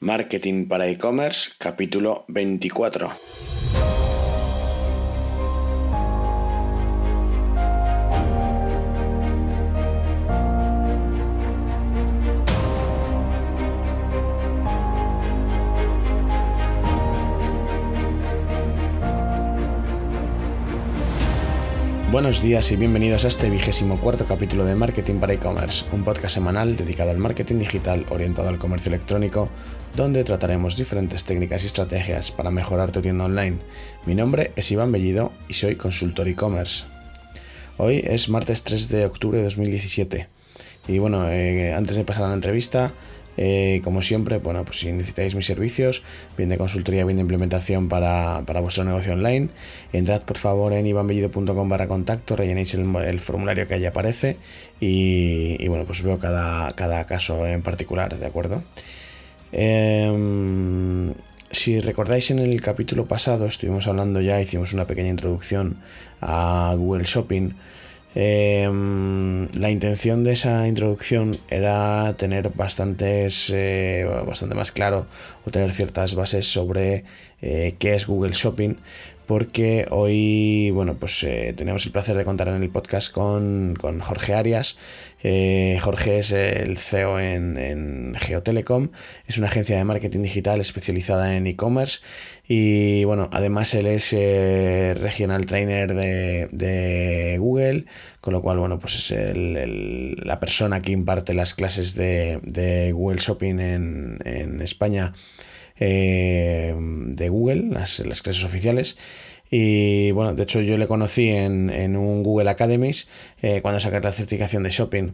Marketing para e-commerce, capítulo 24. Buenos días y bienvenidos a este vigésimo cuarto capítulo de Marketing para e-commerce, un podcast semanal dedicado al marketing digital orientado al comercio electrónico, donde trataremos diferentes técnicas y estrategias para mejorar tu tienda online. Mi nombre es Iván Bellido y soy consultor e-commerce. Hoy es martes 3 de octubre de 2017 y bueno, eh, antes de pasar a la entrevista, eh, como siempre, bueno, pues si necesitáis mis servicios, bien de consultoría, bien de implementación para, vuestro negocio online, entrad por favor en ivanbellido.com barra contacto, rellenéis el, formulario que ahí aparece y, bueno, pues veo cada, cada caso en particular, ¿de acuerdo? Em, si recordáis en el capítulo pasado estuvimos hablando ya, hicimos una pequeña introducción a Google Shopping, Em, la intención de esa introducción era tener bastantes, eh, bastante más claro o tener ciertas bases sobre eh, qué es Google Shopping, porque hoy, bueno, pues eh, tenemos el placer de contar en el podcast con, Jorge Arias. Jorge es el CEO en, Geotelecom, es una agencia de marketing digital especializada en e-commerce y bueno, además él es eh, regional trainer de, Google, con lo cual, bueno, pues es el, la persona que imparte las clases de, Google Shopping en, España eh, de Google, las, las clases oficiales. Y bueno, de hecho yo le conocí en, un Google Academies eh, cuando saqué la certificación de shopping.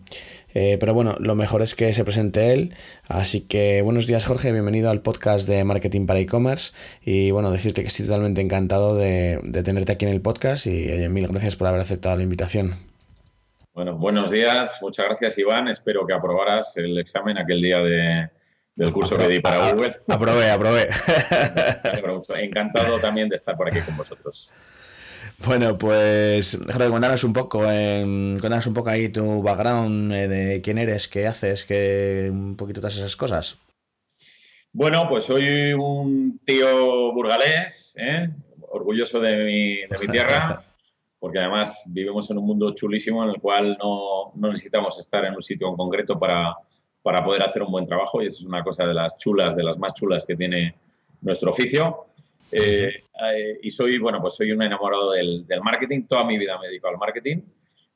Eh, pero bueno, lo mejor es que se presente él. Así que buenos días Jorge, bienvenido al podcast de Marketing para E-Commerce. Y bueno, decirte que estoy totalmente encantado de, tenerte aquí en el podcast y mil gracias por haber aceptado la invitación. Bueno, buenos días, muchas gracias Iván. Espero que aprobaras el examen aquel día de, del curso que di para Google. Aprobé, aprobé. Encantado también de estar por aquí con vosotros. Bueno, pues Jorge, cuéntanos un poco, eh, un poco ahí tu background eh, de quién eres, qué haces, que un poquito todas esas cosas. Bueno, pues soy un tío burgalés, ¿eh? orgulloso de mi, de mi tierra, porque además vivimos en un mundo chulísimo en el cual no, no necesitamos estar en un sitio en concreto para, para poder hacer un buen trabajo y eso es una cosa de las chulas, de las más chulas que tiene nuestro oficio. Eh, eh, y soy, bueno, pues soy un enamorado del, marketing, toda mi vida me dedico al marketing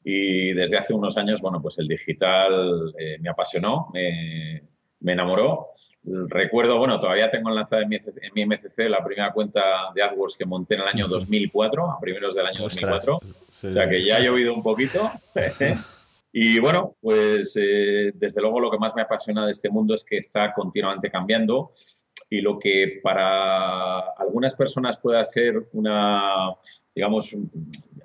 y desde hace unos años, bueno, pues el digital eh, me apasionó, me, me, enamoró. Recuerdo, bueno, todavía tengo enlazada en mi, en mi MCC la primera cuenta de AdWords que monté en el año 2004, a primeros del año 2004. o sea que ya ha llovido un poquito. Y bueno, pues eh, desde luego lo que más me apasiona de este mundo es que está continuamente cambiando y lo que para algunas personas pueda ser una, digamos,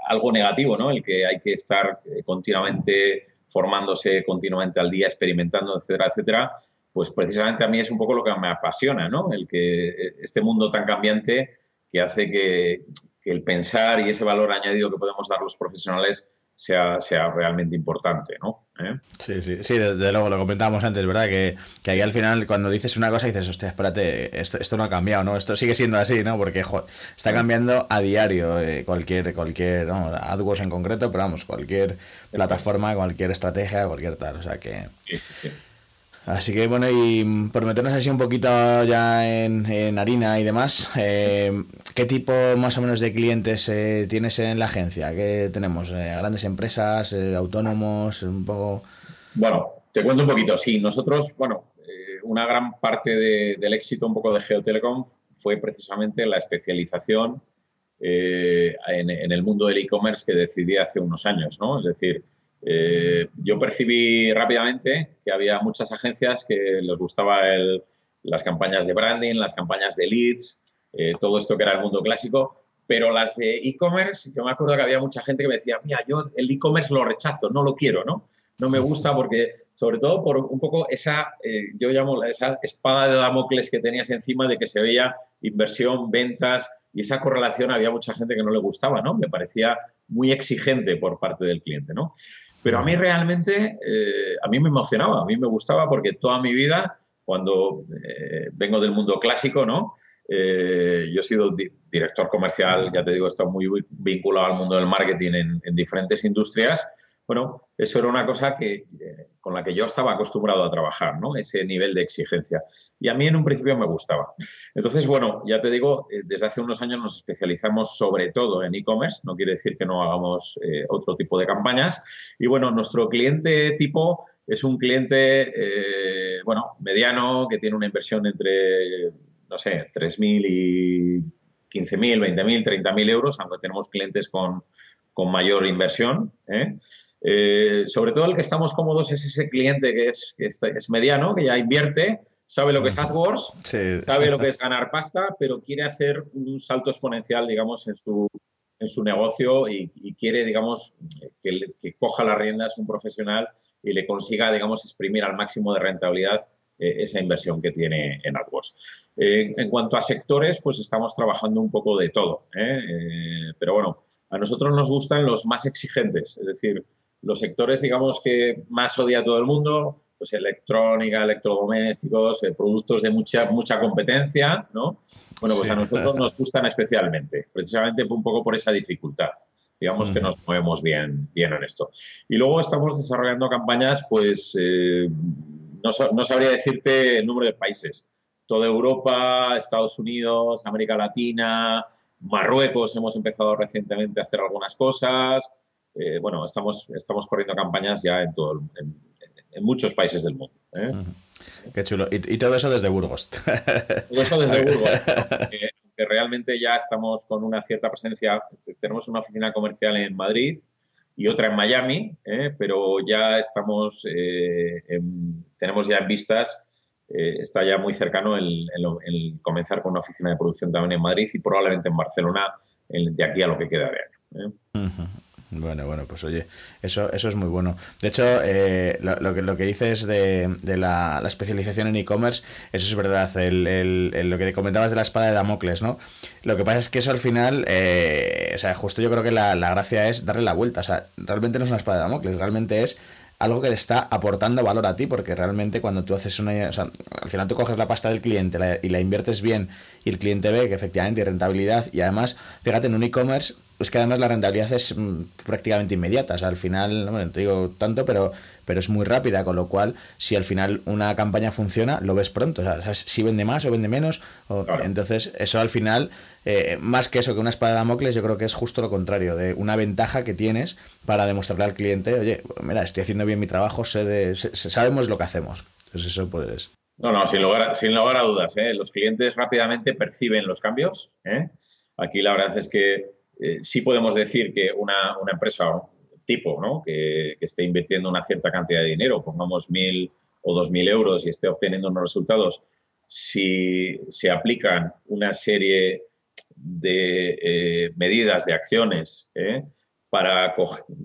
algo negativo, ¿no? El que hay que estar eh, continuamente formándose, continuamente al día, experimentando, etcétera, etcétera, pues precisamente a mí es un poco lo que me apasiona, ¿no? El que eh, este mundo tan cambiante que hace que, que el pensar y ese valor añadido que podemos dar los profesionales sea, sea realmente importante, ¿no? ¿Eh? Sí, sí, sí, desde luego lo comentábamos antes, ¿verdad? Que, que ahí al final cuando dices una cosa dices, hostia, espérate, esto, esto no ha cambiado, ¿no? Esto sigue siendo así, ¿no? Porque está cambiando a diario eh, cualquier, cualquier, no, AdWords en concreto, pero vamos, cualquier plataforma, cualquier estrategia, cualquier tal, o sea que... Sí, sí. Así que bueno, y por meternos así un poquito ya en, harina y demás, eh, ¿qué tipo más o menos de clientes eh, tienes en la agencia? ¿Qué tenemos? Eh, ¿Grandes empresas, autónomos? Un poco... Bueno, te cuento un poquito. Sí, nosotros, bueno, una gran parte del éxito un poco de Geotelecom fue precisamente la especialización en, en, el mundo del e-commerce que decidí hace unos años, ¿no? Es decir, eh, yo percibí rápidamente que había muchas agencias que les gustaba las campañas de branding, las campañas de leads, eh, todo esto que era el mundo clásico, pero las de e-commerce, yo me acuerdo que había mucha gente que me decía, mira, yo el e-commerce lo rechazo, no lo quiero, ¿no? No me gusta porque, sobre todo por un poco esa, eh, yo llamo esa espada de Damocles que tenías encima de que se veía inversión, ventas y esa correlación había mucha gente que no le gustaba, ¿no? Me parecía muy exigente por parte del cliente, ¿no? Pero a mí realmente, eh, a mí me emocionaba, a mí me gustaba porque toda mi vida cuando eh, vengo del mundo clásico, ¿no? Eh, yo he sido director comercial, ya te digo, he estado muy vinculado al mundo del marketing en, diferentes industrias. Bueno, eso era una cosa que, eh, con la que yo estaba acostumbrado a trabajar, ¿no? Ese nivel de exigencia. Y a mí en un principio me gustaba. Entonces, bueno, ya te digo, eh, desde hace unos años nos especializamos sobre todo en e-commerce, no quiere decir que no hagamos otro tipo de campañas. Y bueno, nuestro cliente tipo es un cliente, bueno, mediano, que tiene una inversión entre no sé, 3.000 y 15.000, 20.000, 30.000 euros, aunque tenemos clientes con, mayor inversión. ¿eh? Eh, sobre todo el que estamos cómodos es ese cliente que es, es mediano, que ya invierte, sabe lo que es AdWords, sabe lo que es ganar pasta, pero quiere hacer un salto exponencial, digamos, en su, en su negocio y, quiere, digamos, que, que, coja las riendas un profesional y le consiga, digamos, exprimir al máximo de rentabilidad eh, esa inversión que tiene en AdWords. Eh, en cuanto a sectores, pues estamos trabajando un poco de todo. pero bueno, a nosotros nos gustan los más exigentes, es decir, los sectores, digamos, que más odia todo el mundo, pues electrónica, electrodomésticos, productos de mucha, mucha competencia, ¿no? Bueno, pues a nosotros nos gustan especialmente, precisamente un poco por esa dificultad. Digamos que nos movemos bien, bien en esto. Y luego estamos desarrollando campañas, pues, no, sabría decirte el número de países. Toda Europa, Estados Unidos, América Latina, Marruecos hemos empezado recientemente a hacer algunas cosas. Eh, bueno, estamos, estamos corriendo campañas ya en, todo, en, muchos países del mundo. ¿eh? Qué chulo. ¿Y, todo eso desde Burgos. Todo eso desde Burgos. que realmente ya estamos con una cierta presencia. Tenemos una oficina comercial en Madrid y otra en Miami, ¿eh? pero ya estamos, tenemos ya en vistas, está ya muy cercano el, comenzar con una oficina de producción también en Madrid y probablemente en Barcelona de aquí a lo que queda de año. Bueno, bueno, pues oye, eso, eso es muy bueno. De hecho, eh, lo, que, lo que dices de, de la, especialización en e-commerce, eso es verdad. El, lo que comentabas de la espada de Damocles, ¿no? Lo que pasa es que eso al final, eh, o sea, justo yo creo que la, la gracia es darle la vuelta. O sea, realmente no es una espada de Damocles, realmente es algo que le está aportando valor a ti, porque realmente cuando tú haces una... O sea, al final tú coges la pasta del cliente y la inviertes bien y el cliente ve que efectivamente hay rentabilidad y además, fíjate, en un e-commerce es que además la rentabilidad es mm, prácticamente inmediata. O sea, al final, no te digo tanto, pero, pero es muy rápida, con lo cual, si al final una campaña funciona, lo ves pronto. O sea, ¿sabes? si vende más o vende menos. Entonces, eso al final, eh, más que eso, que una espada de Damocles, yo creo que es justo lo contrario, de una ventaja que tienes para demostrarle al cliente, oye, mira, estoy haciendo bien mi trabajo, sé de, sabemos lo que hacemos. Entonces, eso pues. No, no, sin lugar, sin lugar a dudas. ¿eh? Los clientes rápidamente perciben los cambios. ¿eh? Aquí la verdad es que eh, sí podemos decir que una, empresa tipo ¿no? que, esté invirtiendo una cierta cantidad de dinero, pongamos mil o dos mil euros y esté obteniendo unos resultados, si se aplican una serie de eh, medidas, de acciones ¿eh? para,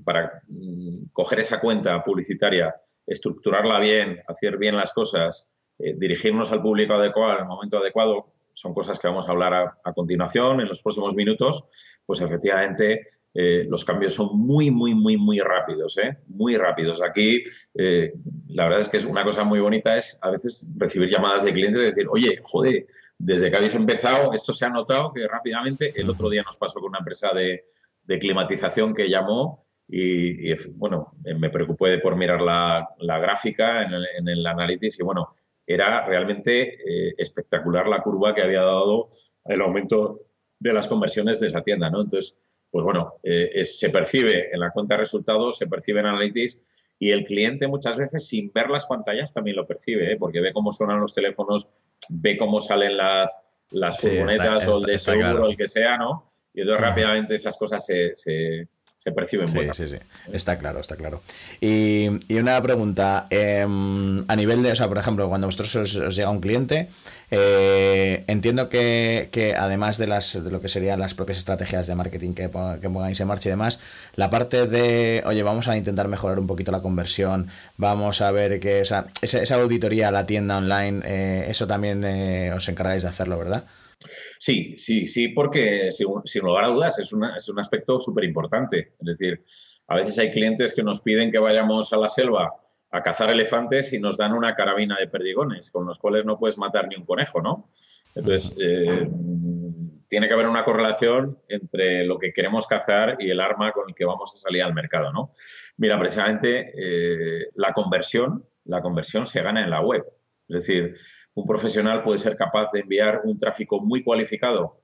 para mm, coger esa cuenta publicitaria, estructurarla bien, hacer bien las cosas, dirigirnos al público adecuado el momento adecuado, son cosas que vamos a hablar a, continuación en los próximos minutos, pues efectivamente eh, los cambios son muy, muy, muy, muy rápidos, ¿eh? muy rápidos. Aquí eh, la verdad es que es una cosa muy bonita es a veces recibir llamadas de clientes y decir, oye, joder, desde que habéis empezado, esto se ha notado que rápidamente, el otro día nos pasó con una empresa de, climatización que llamó y, bueno, me preocupé por mirar la, gráfica en el, en el Analytics y bueno, era realmente eh, espectacular la curva que había dado el aumento de las conversiones de esa tienda, ¿no? Entonces, pues bueno, eh, se percibe en la cuenta de resultados, se percibe en Analytics y el cliente muchas veces sin ver las pantallas también lo percibe, ¿eh? porque ve cómo suenan los teléfonos, ve cómo salen las, las furgonetas o el de seguro, o el que sea, ¿no? Y entonces rápidamente esas cosas se, se perciben sí, Sí, sí, está claro, está claro. Y, una pregunta, em, a nivel de, o sea, por ejemplo, cuando vosotros os, llega un cliente, eh, entiendo que, además de, las, de lo que serían las propias estrategias de marketing que, que pongáis en marcha y demás, la parte de, oye, vamos a intentar mejorar un poquito la conversión, vamos a ver que, o sea, esa, auditoría a la tienda online, eh, eso también eh, os encargáis de hacerlo, ¿verdad? Sí, sí, sí, porque sin, lugar a dudas es, es un aspecto súper importante. Es decir, a veces hay clientes que nos piden que vayamos a la selva a cazar elefantes y nos dan una carabina de perdigones, con los cuales no puedes matar ni un conejo, ¿no? Entonces, eh, tiene que haber una correlación entre lo que queremos cazar y el arma con el que vamos a salir al mercado, ¿no? Mira, precisamente eh, la conversión, la conversión se gana en la web. Es decir, un profesional puede ser capaz de enviar un tráfico muy cualificado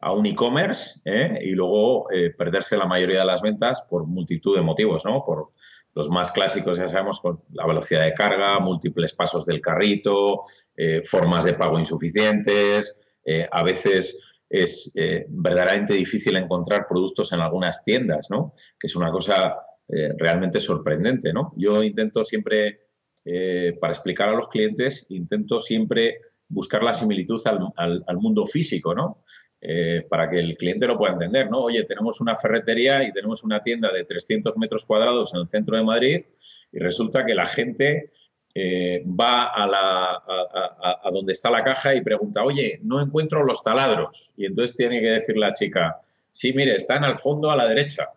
a un e-commerce ¿eh? y luego perderse la mayoría de las ventas por multitud de motivos, ¿no? Por, los más clásicos, ya sabemos, con la velocidad de carga, múltiples pasos del carrito, eh, formas de pago insuficientes. Eh, a veces es eh, verdaderamente difícil encontrar productos en algunas tiendas, ¿no? Que es una cosa realmente sorprendente, ¿no? Yo intento siempre, para explicar a los clientes, intento siempre buscar la similitud al, mundo físico, ¿no? Eh, para que el cliente lo pueda entender, ¿no? Oye, tenemos una ferretería y tenemos una tienda de 300 metros cuadrados en el centro de Madrid y resulta que la gente eh, va a, la, a, donde está la caja y pregunta, oye, no encuentro los taladros. Y entonces tiene que decir la chica, sí, mire, están al fondo a la derecha.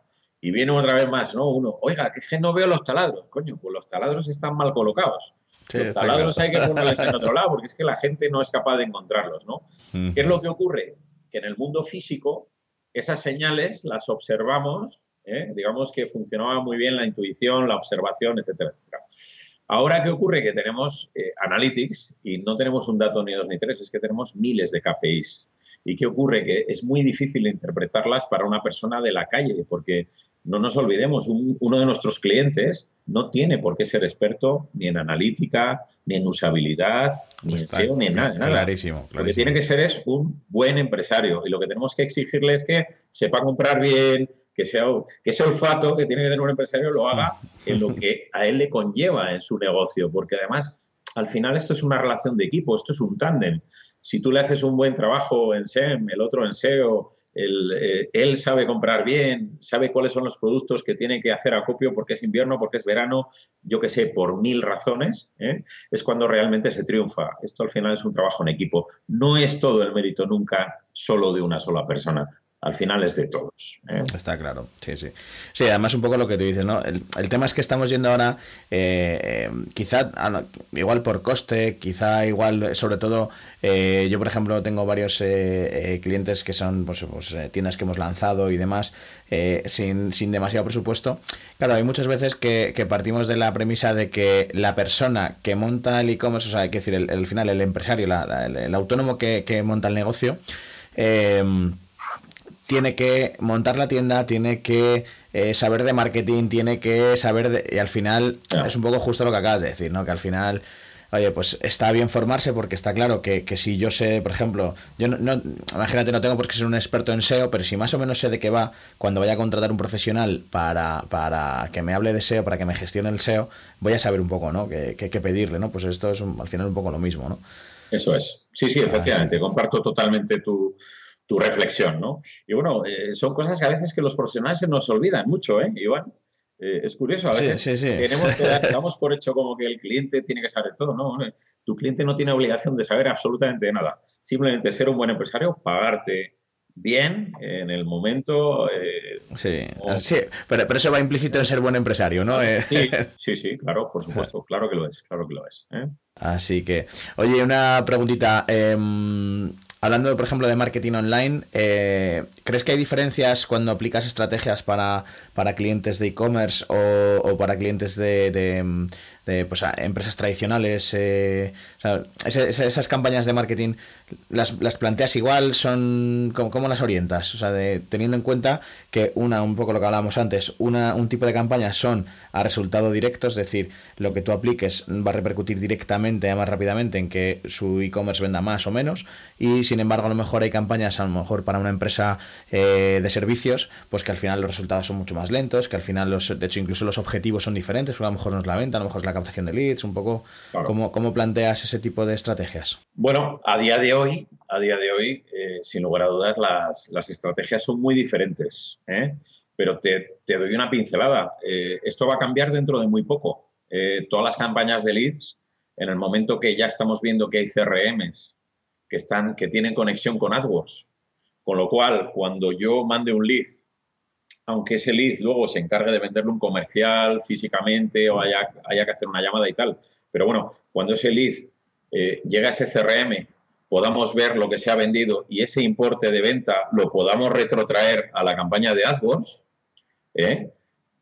Y viene otra vez más, ¿no? Uno, oiga, que es que no veo los taladros. Coño, pues los taladros están mal colocados. los taladros hay que ponerlos en otro lado porque es que la gente no es capaz de encontrarlos, ¿no? ¿Qué es lo que ocurre? que en el mundo físico esas señales las observamos, ¿eh? digamos que funcionaba muy bien la intuición, la observación, etcétera. Ahora, ¿qué ocurre? Que tenemos eh, analytics y no tenemos un dato ni dos ni tres, es que tenemos miles de KPIs. ¿Y qué ocurre? Que es muy difícil interpretarlas para una persona de la calle, porque no nos olvidemos, uno de nuestros clientes no tiene por qué ser experto ni en analítica, ni en usabilidad, ni en SEO, ni en nada. Clarísimo, Lo que tiene que ser es un buen empresario y lo que tenemos que exigirle es que sepa comprar bien, que, sea, que ese olfato que tiene que tener un empresario lo haga en lo que a él le conlleva en su negocio, porque además al final esto es una relación de equipo, esto es un tándem. Si tú le haces un buen trabajo en SEM, el otro en SEO, eh, él sabe comprar bien, sabe cuáles son los productos que tiene que hacer acopio porque es invierno, porque es verano, yo que sé, por mil razones, ¿eh? es cuando realmente se triunfa. Esto al final es un trabajo en equipo. No es todo el mérito nunca solo de una sola persona al final es de todos. ¿eh? Está claro, sí, sí. Sí, además un poco lo que tú dices, ¿no? El, tema es que estamos yendo ahora, eh, eh, quizá igual por coste, quizá igual, sobre todo, yo por ejemplo tengo varios clientes que son pues, pues tiendas que hemos lanzado y demás, sin, sin, demasiado presupuesto. Claro, hay muchas veces que, partimos de la premisa de que la persona que monta el e-commerce, o sea, hay que decir, el, final, el empresario, el, autónomo que, que monta el negocio, eh, tiene que montar la tienda, tiene que eh, saber de marketing, tiene que saber de... Y al final es un poco justo lo que acabas de decir, ¿no? Que al final, oye, pues está bien formarse porque está claro que, si yo sé, por ejemplo, yo no, imagínate, no tengo por qué ser un experto en SEO, pero si más o menos sé de qué va, cuando vaya a contratar un profesional para, para que me hable de SEO, para que me gestione el SEO, voy a saber un poco, ¿no? Que, que, pedirle, ¿no? Pues esto es al final un poco lo mismo, ¿no? Eso es. Sí, sí, efectivamente. Comparto totalmente tu tu reflexión, ¿no? Y bueno, eh, son cosas que a veces que los profesionales se nos olvidan mucho, ¿eh, Iván? Eh, es curioso, a veces sí, sí, sí. tenemos que damos por hecho como que el cliente tiene que saber todo, ¿no? Tu cliente no tiene obligación de saber absolutamente nada. Simplemente ser un buen empresario, pagarte bien en el momento. Eh, sí, sí pero, pero, eso va implícito en ser buen empresario, ¿no? Sí, sí, sí, claro, por supuesto, claro que lo es, claro que lo es. Así que, oye, una preguntita. Em, Hablando, por ejemplo, de marketing online, eh, ¿crees que hay diferencias cuando aplicas estrategias para, para clientes de e-commerce o, para clientes de, de pues, empresas tradicionales. Eh, esas, campañas de marketing, ¿las, planteas igual? son ¿cómo, las orientas? O sea, de, teniendo en cuenta que una, un poco lo que hablábamos antes, una, un tipo de campañas son a resultado directo, es decir, lo que tú apliques va a repercutir directamente, más rápidamente, en que su e-commerce venda más o menos, y sin embargo, a lo mejor hay campañas, a lo mejor para una empresa eh, de servicios, pues que al final los resultados son mucho más lentos, que al final, los, de hecho, incluso los objetivos son diferentes, porque a lo mejor no es la venta, a lo mejor es la captación de leads, un poco ¿cómo, planteas ese tipo de estrategias. Bueno, a día de hoy, a día de hoy, eh, sin lugar a dudas, las, estrategias son muy diferentes. ¿eh? Pero te, doy una pincelada. Eh, esto va a cambiar dentro de muy poco. todas las campañas de leads, en el momento que ya estamos viendo que hay CRMs que, están, que tienen conexión con AdWords, con lo cual, cuando yo mande un lead aunque ese lead luego se encargue de venderlo un comercial físicamente o haya, que hacer una llamada y tal. Pero bueno, cuando ese lead llega a ese CRM, podamos ver lo que se ha vendido y ese importe de venta lo podamos retrotraer a la campaña de AdWords, ¿eh?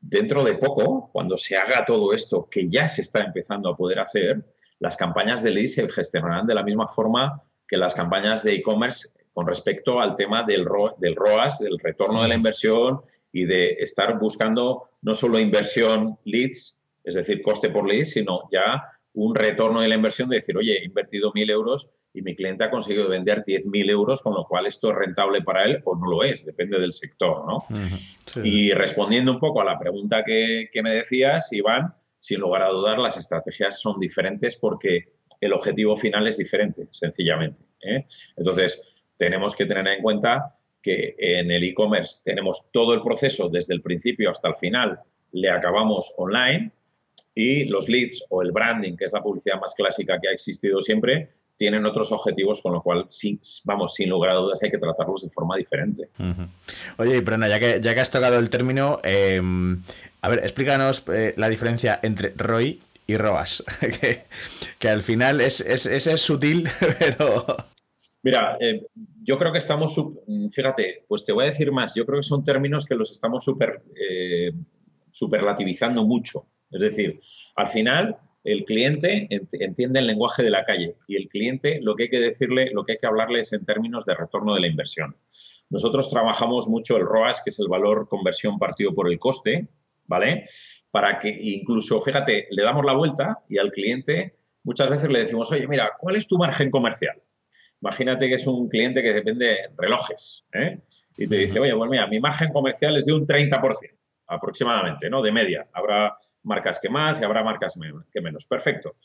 dentro de poco, cuando se haga todo esto que ya se está empezando a poder hacer, las campañas de lead se gestionarán de la misma forma que las campañas de e-commerce con respecto al tema del, del ROAS, del retorno de la inversión y de estar buscando no solo inversión leads, es decir, coste por lead, sino ya un retorno de la inversión de decir, oye, he invertido mil euros y mi cliente ha conseguido vender 10.000 euros, con lo cual esto es rentable para él o no lo es, depende del sector, ¿no? Y respondiendo un poco a la pregunta que, que, me decías, Iván, sin lugar a dudar, las estrategias son diferentes porque el objetivo final es diferente, sencillamente. ¿eh? Entonces, tenemos que tener en cuenta que en el e-commerce tenemos todo el proceso desde el principio hasta el final, le acabamos online y los leads o el branding, que es la publicidad más clásica que ha existido siempre, tienen otros objetivos, con lo cual, sí, vamos, sin lugar a dudas, hay que tratarlos de forma diferente. Oye, Brena, ya que, ya que has tocado el término, em, a ver, explícanos eh, la diferencia entre ROI y ROAS, que, al final es, es, es sutil, pero... Mira, eh, yo creo que estamos, fíjate, pues te voy a decir más, yo creo que son términos que los estamos super, eh, superlativizando mucho. Es decir, al final el cliente entiende el lenguaje de la calle y el cliente lo que hay que decirle, lo que hay que hablarle es en términos de retorno de la inversión. Nosotros trabajamos mucho el ROAS, que es el valor conversión partido por el coste, ¿vale? Para que incluso, fíjate, le damos la vuelta y al cliente muchas veces le decimos, oye, mira, ¿cuál es tu margen comercial? Imagínate que es un cliente que depende de relojes ¿eh? y te dice, oye, pues mira, mi margen comercial es de un 30% aproximadamente, ¿no? De media. Habrá marcas que más y habrá marcas que menos. Perfecto.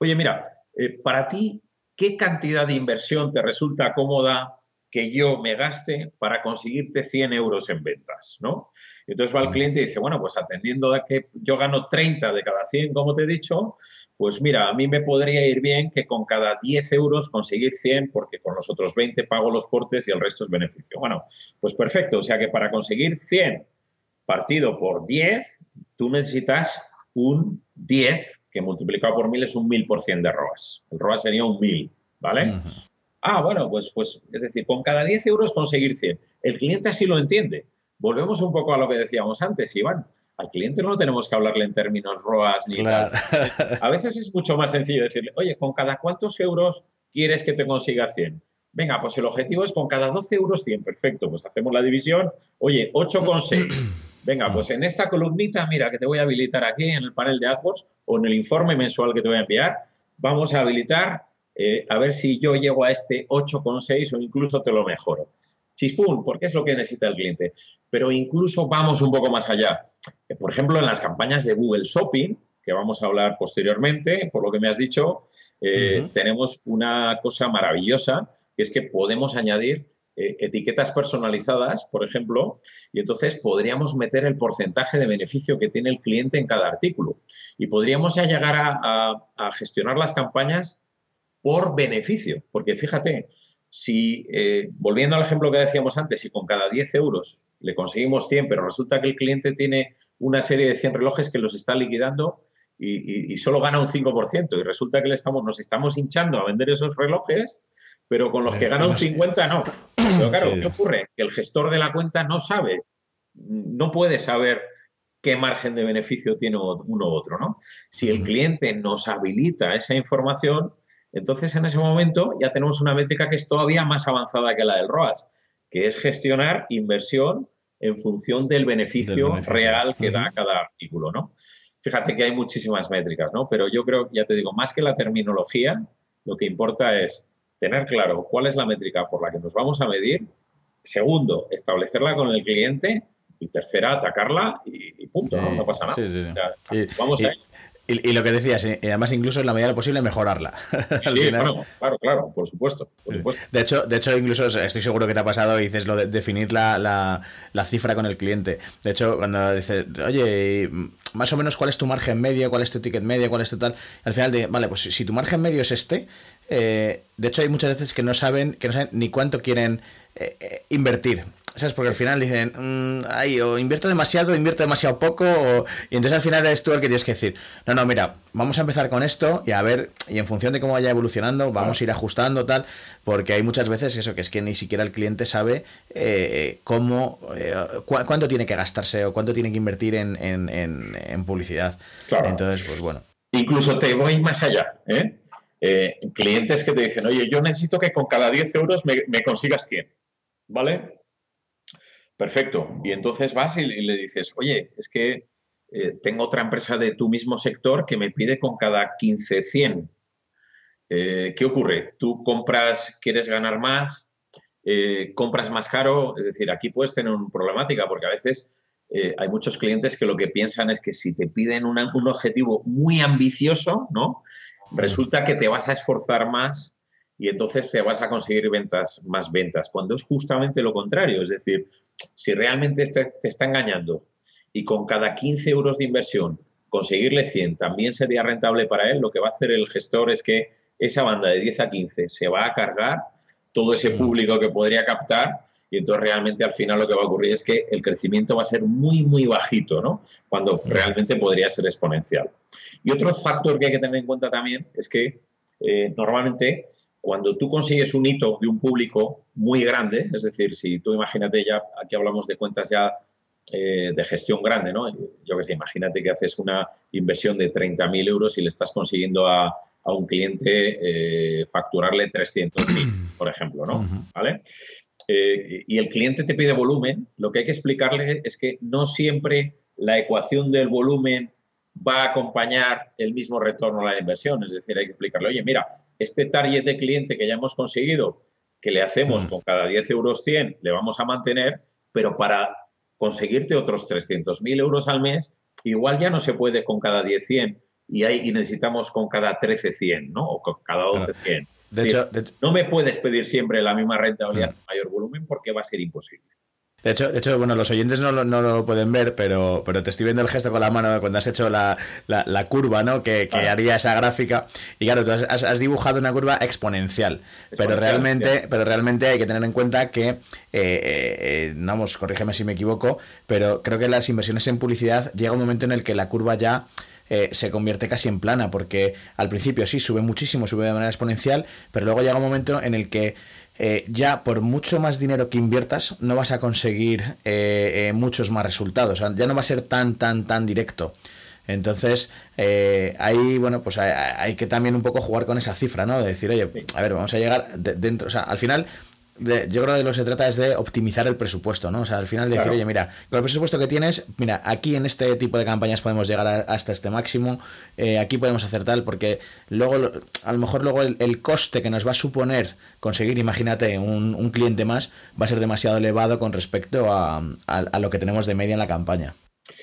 Oye, mira, eh, para ti, ¿qué cantidad de inversión te resulta cómoda que yo me gaste para conseguirte 100 euros en ventas, ¿no? entonces va el cliente y dice, bueno, pues atendiendo a que yo gano 30 de cada 100, como te he dicho, pues mira, a mí me podría ir bien que con cada 10 euros conseguir 100 porque con los otros 20 pago los portes y el resto es beneficio. Bueno, pues perfecto. O sea que para conseguir 100 partido por 10, tú necesitas un 10 que multiplicado por 1000 es un 1000% de ROAS. El ROAS sería un 1000, ¿vale? Ah, bueno, pues, pues es decir, con cada 10 euros conseguir 100. El cliente así lo entiende. Volvemos un poco a lo que decíamos antes, Iván. Al cliente no tenemos que hablarle en términos ROAS ni tal. A veces es mucho más sencillo decirle, oye, ¿con cada cuántos euros quieres que te consiga 100? Venga, pues el objetivo es con cada 12 euros 100. Perfecto, pues hacemos la división. Oye, 8,6. Venga, pues en esta columnita, mira, que te voy a habilitar aquí en el panel de AdWords o en el informe mensual que te voy a enviar, vamos a habilitar eh, a ver si yo llego a este 8,6 o incluso te lo mejoro chispún, porque es lo que necesita el cliente. Pero incluso vamos un poco más allá. Eh, por ejemplo, en las campañas de Google Shopping, que vamos a hablar posteriormente, por lo que me has dicho, eh, tenemos una cosa maravillosa, que es que podemos añadir eh, etiquetas personalizadas, por ejemplo, y entonces podríamos meter el porcentaje de beneficio que tiene el cliente en cada artículo. Y podríamos ya llegar a gestionar las campañas por beneficio, porque fíjate, si, eh, volviendo al ejemplo que decíamos antes, si con cada 10 euros le conseguimos 100, pero resulta que el cliente tiene una serie de 100 relojes que los está liquidando y, solo gana un 5%, y resulta que le estamos, nos estamos hinchando a vender esos relojes, pero con los que gana un 50 no. Pero claro, ¿qué ocurre? Que el gestor de la cuenta no sabe, no puede saber qué margen de beneficio tiene uno u otro, ¿no? Si el cliente nos habilita esa información, entonces, en ese momento ya tenemos una métrica que es todavía más avanzada que la del ROAS, que es gestionar inversión en función del beneficio, real que da cada artículo, ¿no? Fíjate que hay muchísimas métricas, ¿no? Pero yo creo, ya te digo, más que la terminología, lo que importa es tener claro cuál es la métrica por la que nos vamos a medir. Segundo, establecerla con el cliente. Y tercera, atacarla y, punto, ¿no? pasa nada. Sí, sí, sí. vamos a y, lo que decías, eh, además incluso en la medida de lo posible mejorarla. sí, claro, claro, claro, por supuesto, De hecho, de hecho, incluso estoy seguro que te ha pasado y dices lo de definir la, la, cifra con el cliente. De hecho, cuando dices, oye, más o menos cuál es tu margen medio, cuál es tu ticket medio, cuál es tu tal, al final de, vale, pues si tu margen medio es este, eh, de hecho hay muchas veces que no saben, que no saben ni cuánto quieren eh, invertir ¿sabes? Porque al final dicen, mm, ay, o invierto demasiado, o invierto demasiado poco, y entonces al final eres tú el que tienes que decir, no, no, mira, vamos a empezar con esto y a ver, y en función de cómo vaya evolucionando, vamos a ir ajustando tal, porque hay muchas veces eso, que es que ni siquiera el cliente sabe eh, cómo, eh, cuánto tiene que gastarse o cuánto tiene que invertir en, en, publicidad. Entonces, pues bueno. Incluso te voy más allá, ¿eh? Eh, clientes que te dicen, oye, yo necesito que con cada 10 euros me, consigas 100, ¿vale? Perfecto. Y entonces vas y, le dices, oye, es que eh, tengo otra empresa de tu mismo sector que me pide con cada 15 100. Eh, ¿Qué ocurre? Tú compras, quieres ganar más, compras más caro, es decir, aquí puedes tener una problemática porque a veces hay muchos clientes que lo que piensan es que si te piden un objetivo muy ambicioso, ¿no? resulta que te vas a esforzar más y entonces te vas a conseguir ventas, más ventas, cuando es justamente lo contrario. Es decir, si realmente te, te está engañando y con cada 15 euros de inversión conseguirle 100 también sería rentable para él, lo que va a hacer el gestor es que esa banda de 10 a 15 se va a cargar todo ese público que podría captar y entonces realmente al final lo que va a ocurrir es que el crecimiento va a ser muy, muy bajito, ¿no? Cuando realmente podría ser exponencial. Y otro factor que hay que tener en cuenta también es que eh, normalmente cuando tú consigues un hito de un público muy grande, es decir, si tú imagínate ya, aquí hablamos de cuentas ya eh, de gestión grande, ¿no? Yo que sé, imagínate que haces una inversión de 30.000 euros y le estás consiguiendo a, un cliente eh, facturarle 300.000, por ejemplo, ¿no? ¿Vale? y el cliente te pide volumen, lo que hay que explicarle es que no siempre la ecuación del volumen va a acompañar el mismo retorno a la inversión. Es decir, hay que explicarle, oye, mira, este target de cliente que ya hemos conseguido, que le hacemos hmm. con cada 10 euros 100, le vamos a mantener, pero para conseguirte otros 300.000 euros al mes, igual ya no se puede con cada 10 100 y, hay, y necesitamos con cada 13 100, ¿no? O con cada 12 100. De hecho, no me puedes pedir siempre la misma rentabilidad hmm. mayor volumen porque va a ser imposible. De hecho, de hecho, bueno, los oyentes no, no, lo pueden ver, pero, pero te estoy viendo el gesto con la mano cuando has hecho la, la, curva, ¿no? Que, que haría esa gráfica. Y claro, tú has, dibujado una curva exponencial. pero realmente, pero realmente hay que tener en cuenta que, eh, eh, vamos, corrígeme si me equivoco, pero creo que las inversiones en publicidad llega un momento en el que la curva ya eh, se convierte casi en plana, porque al principio sí sube muchísimo, sube de manera exponencial, pero luego llega un momento en el que eh, ya por mucho más dinero que inviertas no vas a conseguir eh, muchos más resultados, ya no va a ser tan, tan, tan directo. Entonces, ahí, bueno, pues hay, que también un poco jugar con esa cifra, ¿no? De decir, oye, a ver, vamos a llegar dentro, o sea, al final yo creo que de lo que se trata es de optimizar el presupuesto, ¿no? O sea, al final decir, oye, mira, con el presupuesto que tienes, mira, aquí en este tipo de campañas podemos llegar hasta este máximo, eh, aquí podemos hacer tal, porque luego, a lo mejor luego el, coste que nos va a suponer conseguir, imagínate, un, cliente más, va a ser demasiado elevado con respecto a, lo que tenemos de media en la campaña.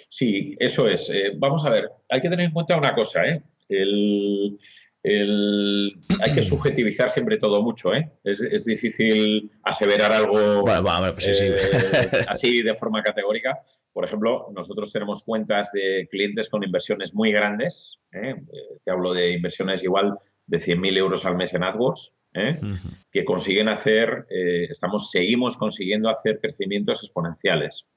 Sí, eso es. Eh, vamos a ver, hay que tener en cuenta una cosa, ¿eh? El hay que subjetivizar siempre todo mucho, ¿eh? Es, difícil aseverar algo pues eh, así de forma categórica. Por ejemplo, nosotros tenemos cuentas de clientes con inversiones muy grandes. ¿eh? Te hablo de inversiones igual de 100.000 euros al mes en AdWords, que consiguen hacer, estamos, seguimos consiguiendo hacer crecimientos exponenciales.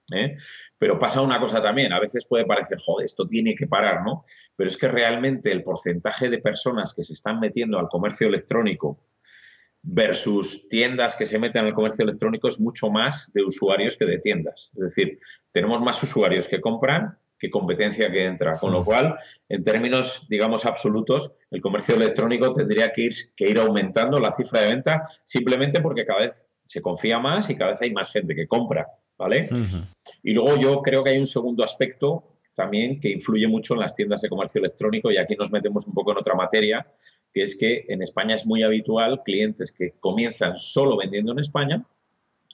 Pero pasa una cosa también, a veces puede parecer, joder, esto tiene que parar, ¿no? Pero es que realmente el porcentaje de personas que se están metiendo al comercio electrónico versus tiendas que se meten al comercio electrónico es mucho más de usuarios que de tiendas. Es decir, tenemos más usuarios que compran que competencia que entra. Con lo mm. cual, en términos, digamos, absolutos, el comercio electrónico tendría que ir, que ir aumentando la cifra de venta simplemente porque cada vez se confía más y cada vez hay más gente que compra. ¿vale? Y luego yo creo que hay un segundo aspecto también que influye mucho en las tiendas de comercio electrónico y aquí nos metemos un poco en otra materia, que es que en España es muy habitual clientes que comienzan solo vendiendo en España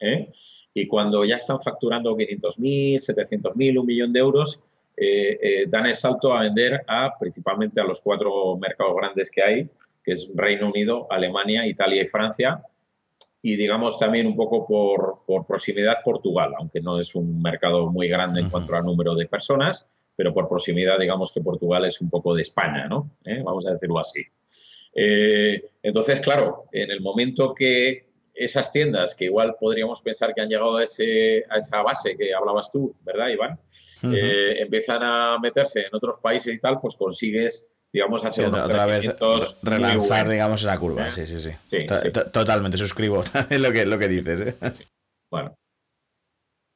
¿eh? y cuando ya están facturando 500.000, 700.000, un millón de euros, eh, eh, dan el salto a vender a principalmente a los cuatro mercados grandes que hay, que es Reino Unido, Alemania, Italia y Francia, y digamos también un poco por, proximidad Portugal, aunque no es un mercado muy grande en cuanto al número de personas, pero por proximidad digamos que Portugal es un poco de España, ¿no? ¿Eh? Vamos a decirlo así. Eh, entonces, claro, en el momento que esas tiendas que igual podríamos pensar que han llegado a, ese, a esa base que hablabas tú, ¿verdad, Iván? Eh, empiezan a meterse en otros países y tal, pues consigues, digamos, hacer otra vez relanzar, digamos, esa curva. ¿Eh? Sí, sí, sí. Totalmente, suscribo también lo que, lo que dices. ¿eh? Bueno,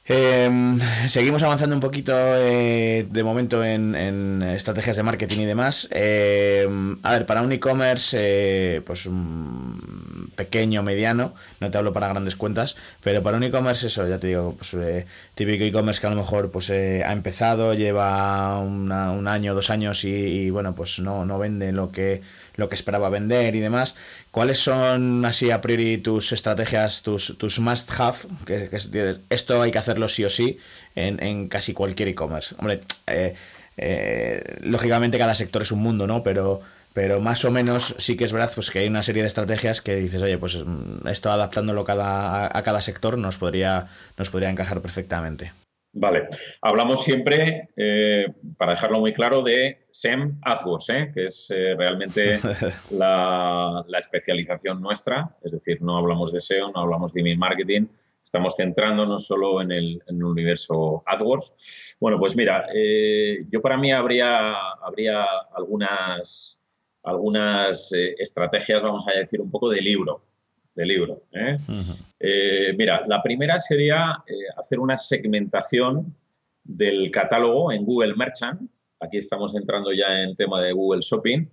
Em, seguimos avanzando un poquito de momento en, estrategias de marketing y demás. Em, a ver, para un e-commerce, eh, pues un pequeño, mediano, no te hablo para grandes cuentas, pero para un e-commerce, eso, ya te digo, pues eh, típico e-commerce que a lo mejor pues ha empezado, lleva un año, dos años y, bueno, pues no, no vende lo que lo que esperaba vender y demás. ¿Cuáles son así a priori tus estrategias, tus, tus must have? Que, esto hay que hacerlo sí o sí en, casi cualquier e-commerce. Hombre, eh, eh, lógicamente cada sector es un mundo, ¿no? Pero, pero más o menos sí que es verdad pues, que hay una serie de estrategias que dices, oye, pues mm, esto adaptándolo cada, a, cada sector nos podría, nos podría encajar perfectamente. Vale, hablamos siempre, eh, para dejarlo muy claro, de SEM AdWords, ¿eh? que es eh, realmente la, especialización nuestra, es decir, no hablamos de SEO, no hablamos de email marketing, estamos centrándonos solo en el, universo AdWords. Bueno, pues mira, yo para mí habría, habría algunas, algunas estrategias, vamos a decir, un poco de libro, de libro. ¿eh? Eh, mira, la primera sería eh, hacer una segmentación del catálogo en Google Merchant. Aquí estamos entrando ya en tema de Google Shopping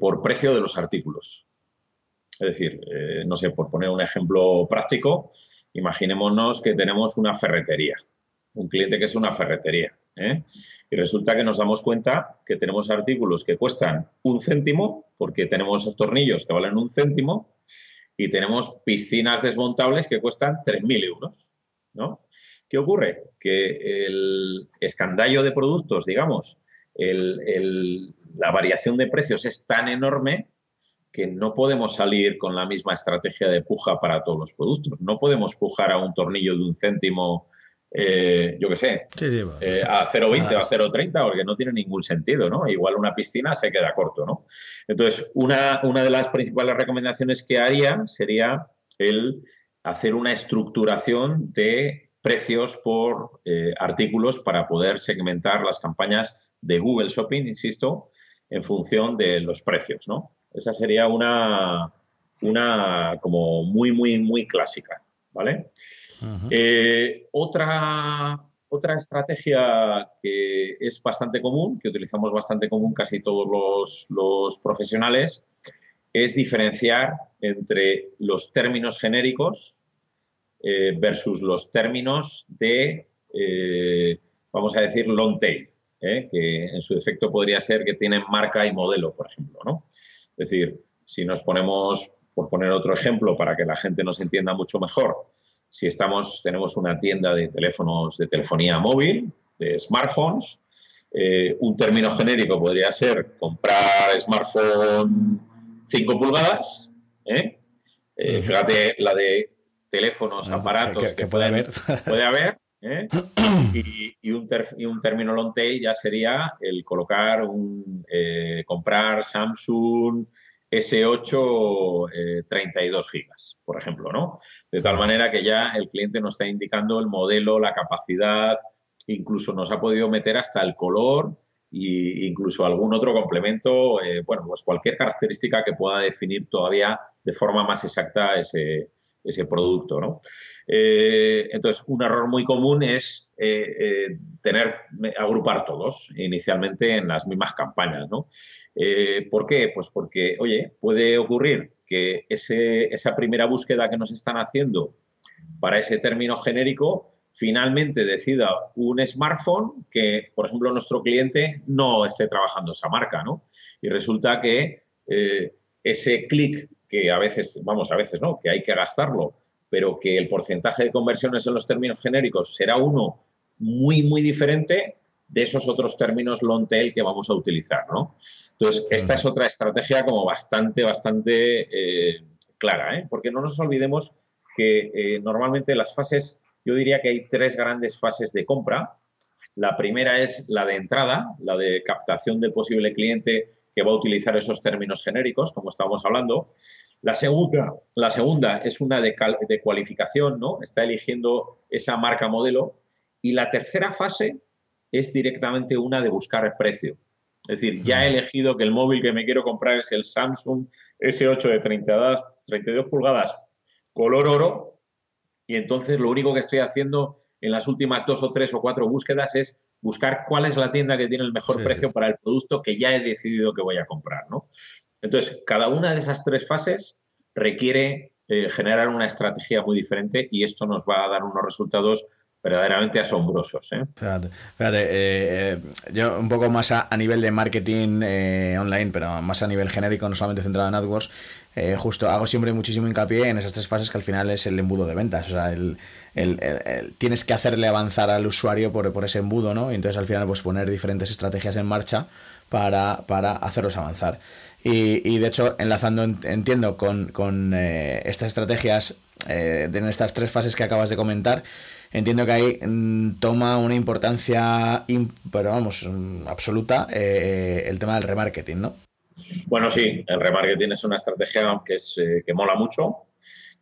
por precio de los artículos. Es decir, no sé, por poner un ejemplo práctico, imaginémonos que tenemos una ferretería, un cliente que es una ferretería. Y resulta que nos damos cuenta que tenemos artículos que cuestan un céntimo, porque tenemos tornillos que valen un céntimo, y tenemos piscinas desmontables que cuestan 3.000 euros. ¿no? ¿Qué ocurre? Que el escandallo de productos, digamos, la variación de precios es tan enorme que no podemos salir con la misma estrategia de puja para todos los productos. No podemos pujar a un tornillo de un céntimo eh, yo qué sé, eh, a 0,20 o a 0,30, porque no tiene ningún sentido, ¿no? Igual una piscina se queda corto, ¿no? Entonces, una, una de las principales recomendaciones que haría sería el hacer una estructuración de precios por eh, artículos para poder segmentar las campañas de Google Shopping, insisto, en función de los precios, ¿no? Esa sería una, una como muy, muy, muy clásica, ¿vale? Eh, otra, otra estrategia que es bastante común, que utilizamos bastante común casi todos los, profesionales, es diferenciar entre los términos genéricos eh, versus los términos de, eh, vamos a decir, long tail, que en su defecto podría ser que tienen marca y modelo, por ejemplo. ¿no? Es decir, si nos ponemos, por poner otro ejemplo para que la gente nos entienda mucho mejor, si estamos, tenemos una tienda de teléfonos de telefonía móvil, de smartphones, eh, un término genérico podría ser comprar smartphone 5 pulgadas. ¿eh? Eh, fíjate la de teléfonos, aparatos que, puede haber. Puede haber. Y, un y, un término long tail ya sería el colocar un comprar Samsung S8 32 gigas, por ejemplo, ¿no? De tal manera que ya el cliente nos está indicando el modelo, la capacidad, incluso nos ha podido meter hasta el color e incluso algún otro complemento, eh, bueno, pues cualquier característica que pueda definir todavía de forma más exacta ese, producto, ¿no? Eh, entonces, un error muy común es eh, tener, agrupar todos inicialmente en las mismas campañas, ¿no? ¿Por qué? Pues porque, oye, puede ocurrir que esa primera búsqueda que nos están haciendo para ese término genérico finalmente decida un smartphone que, por ejemplo, nuestro cliente no esté trabajando esa marca, ¿no? Y resulta que eh, ese clic que a veces, vamos, a veces no, que hay que gastarlo, pero que el porcentaje de conversiones en los términos genéricos será uno muy, muy diferente de esos otros términos long tail que vamos a utilizar, ¿no? Entonces, esta es otra estrategia como bastante, bastante eh, clara, ¿eh? porque no nos olvidemos que eh, normalmente las fases, yo diría que hay tres grandes fases de compra. La primera es la de entrada, la de captación del posible cliente que va a utilizar esos términos genéricos, como estábamos hablando. La segunda, la segunda es una de, de cualificación, ¿no? Está eligiendo esa marca modelo. Y la tercera fase es directamente una de buscar el precio. Es decir, ya he elegido que el móvil que me quiero comprar es el Samsung S8 de 32, 32 pulgadas color oro y entonces lo único que estoy haciendo en las últimas dos o tres o cuatro búsquedas es buscar cuál es la tienda que tiene el mejor precio para el producto que ya he decidido que voy a comprar, ¿no? Entonces, cada una de esas tres fases requiere eh, generar una estrategia muy diferente y esto nos va a dar unos resultados verdaderamente asombrosos. ¿eh? Fíjate, fíjate eh, eh, yo un poco más a, nivel de marketing online, pero más a nivel genérico, no solamente centrado en AdWords, justo hago siempre muchísimo hincapié en esas tres fases que al final es el embudo de ventas. O sea, el, tienes que hacerle avanzar al usuario por, por, ese embudo, ¿no? Y entonces al final pues poner diferentes estrategias en marcha para, para hacerlos avanzar. Y, y, de hecho, enlazando, entiendo, con, con estas estrategias en estas tres fases que acabas de comentar, entiendo que ahí mm, toma una importancia, pero vamos, mm, absoluta eh, el tema del remarketing, ¿no? Bueno, sí, el remarketing es una estrategia que, es, eh, que mola mucho,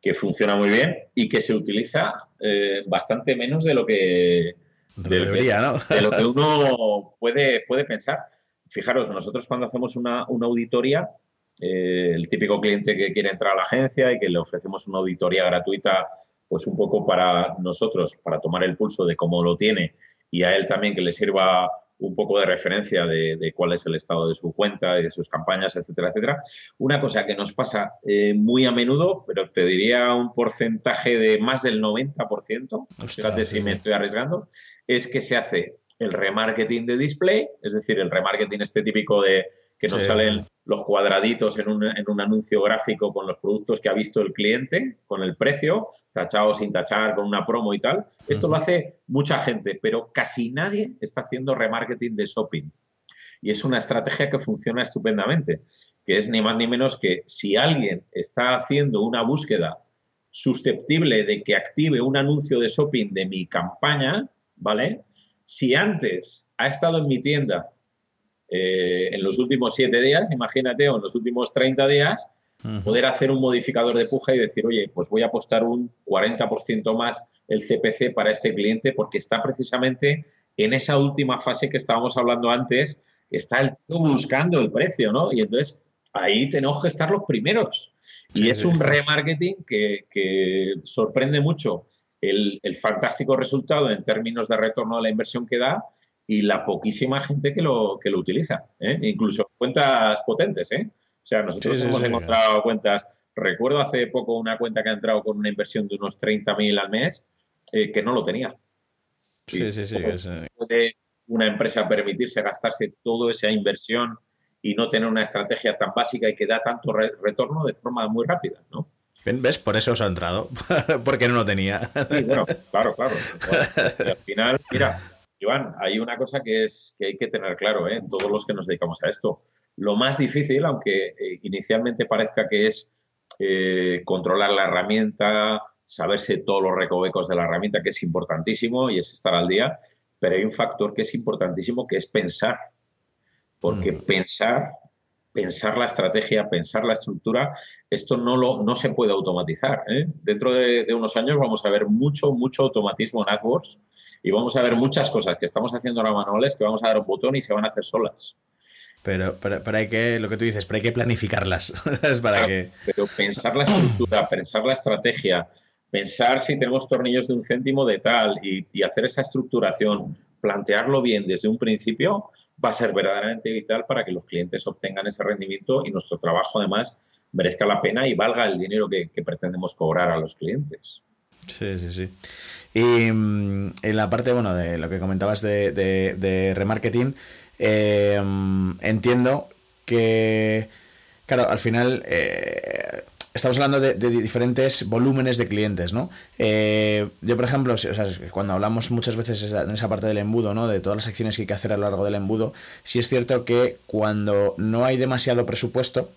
que funciona muy bien y que se utiliza eh, bastante menos de lo que, debería, ¿no? de lo que uno puede, puede pensar. Fijaros, nosotros cuando hacemos una, una auditoría, el típico cliente que quiere entrar a la agencia y que le ofrecemos una auditoría gratuita pues un poco para nosotros, para tomar el pulso de cómo lo tiene y a él también que le sirva un poco de referencia de, cuál es el estado de su cuenta y de sus campañas, etcétera, etcétera. Una cosa que nos pasa eh, muy a menudo, pero te diría un porcentaje de más del 90%, fíjate si me estoy arriesgando, es que se hace el remarketing de display, es decir, el remarketing este típico de que nos salen los cuadraditos en un, en un, anuncio gráfico con los productos que ha visto el cliente, con el precio, tachado sin tachar, con una promo y tal. Esto lo hace mucha gente, pero casi nadie está haciendo remarketing de shopping. Y es una estrategia que funciona estupendamente, que es ni más ni menos que si alguien está haciendo una búsqueda susceptible de que active un anuncio de shopping de mi campaña, ¿vale? Si antes ha estado en mi tienda eh, en los últimos siete días, imagínate, o en los últimos 30 días, poder hacer un modificador de puja y decir, oye, pues voy a apostar un 40% más el CPC para este cliente porque está precisamente en esa última fase que estábamos hablando antes, está el buscando el precio, ¿no? Y entonces ahí tenemos que estar los primeros. Y es un remarketing que, sorprende mucho el, el, fantástico resultado en términos de retorno a la inversión que da y la poquísima gente que lo, que lo utiliza, ¿eh? incluso cuentas potentes. ¿eh? O sea, nosotros hemos encontrado cuentas, recuerdo hace poco una cuenta que ha entrado con una inversión de unos 30.000 al mes eh, que no lo tenía. Sí, sí, sí. ¿Puede una empresa permitirse gastarse toda esa inversión y no tener una estrategia tan básica y que da tanto retorno de forma muy rápida, ¿no? ¿Ves? Por eso os ha entrado, porque no lo tenía. Sí, bueno, claro, claro. al final, mira, Iván, hay una cosa que, es, que hay que tener claro, ¿eh? todos los que nos dedicamos a esto. Lo más difícil, aunque eh, inicialmente parezca que es eh, controlar la herramienta, saberse todos los recovecos de la herramienta, que es importantísimo y es estar al día, pero hay un factor que es importantísimo, que es pensar. Porque mm. pensar, pensar la estrategia, pensar la estructura, esto no, lo, no se puede automatizar. Dentro de, de unos años vamos a ver mucho, mucho automatismo en AdWords y vamos a ver muchas cosas que estamos haciendo ahora manuales que vamos a dar un botón y se van a hacer solas. Pero, pero, hay que, lo que tú dices, pero hay que planificarlas. es para que... Pero pensar la estructura, pensar la estrategia, pensar si tenemos tornillos de un céntimo de tal y, y, hacer esa estructuración, plantearlo bien desde un principio, va a ser verdaderamente vital para que los clientes obtengan ese rendimiento y nuestro trabajo además merezca la pena y valga el dinero que, que pretendemos cobrar a los clientes. Sí, sí, sí. Y mm, en la parte, bueno, de lo que comentabas de, remarketing, eh, entiendo que, claro, al final eh, estamos hablando de, diferentes volúmenes de clientes, ¿no? Eh, yo, por ejemplo, cuando hablamos muchas veces en esa parte del embudo, ¿no? De todas las acciones que hay que hacer a lo largo del embudo, sí es cierto que cuando no hay demasiado presupuesto,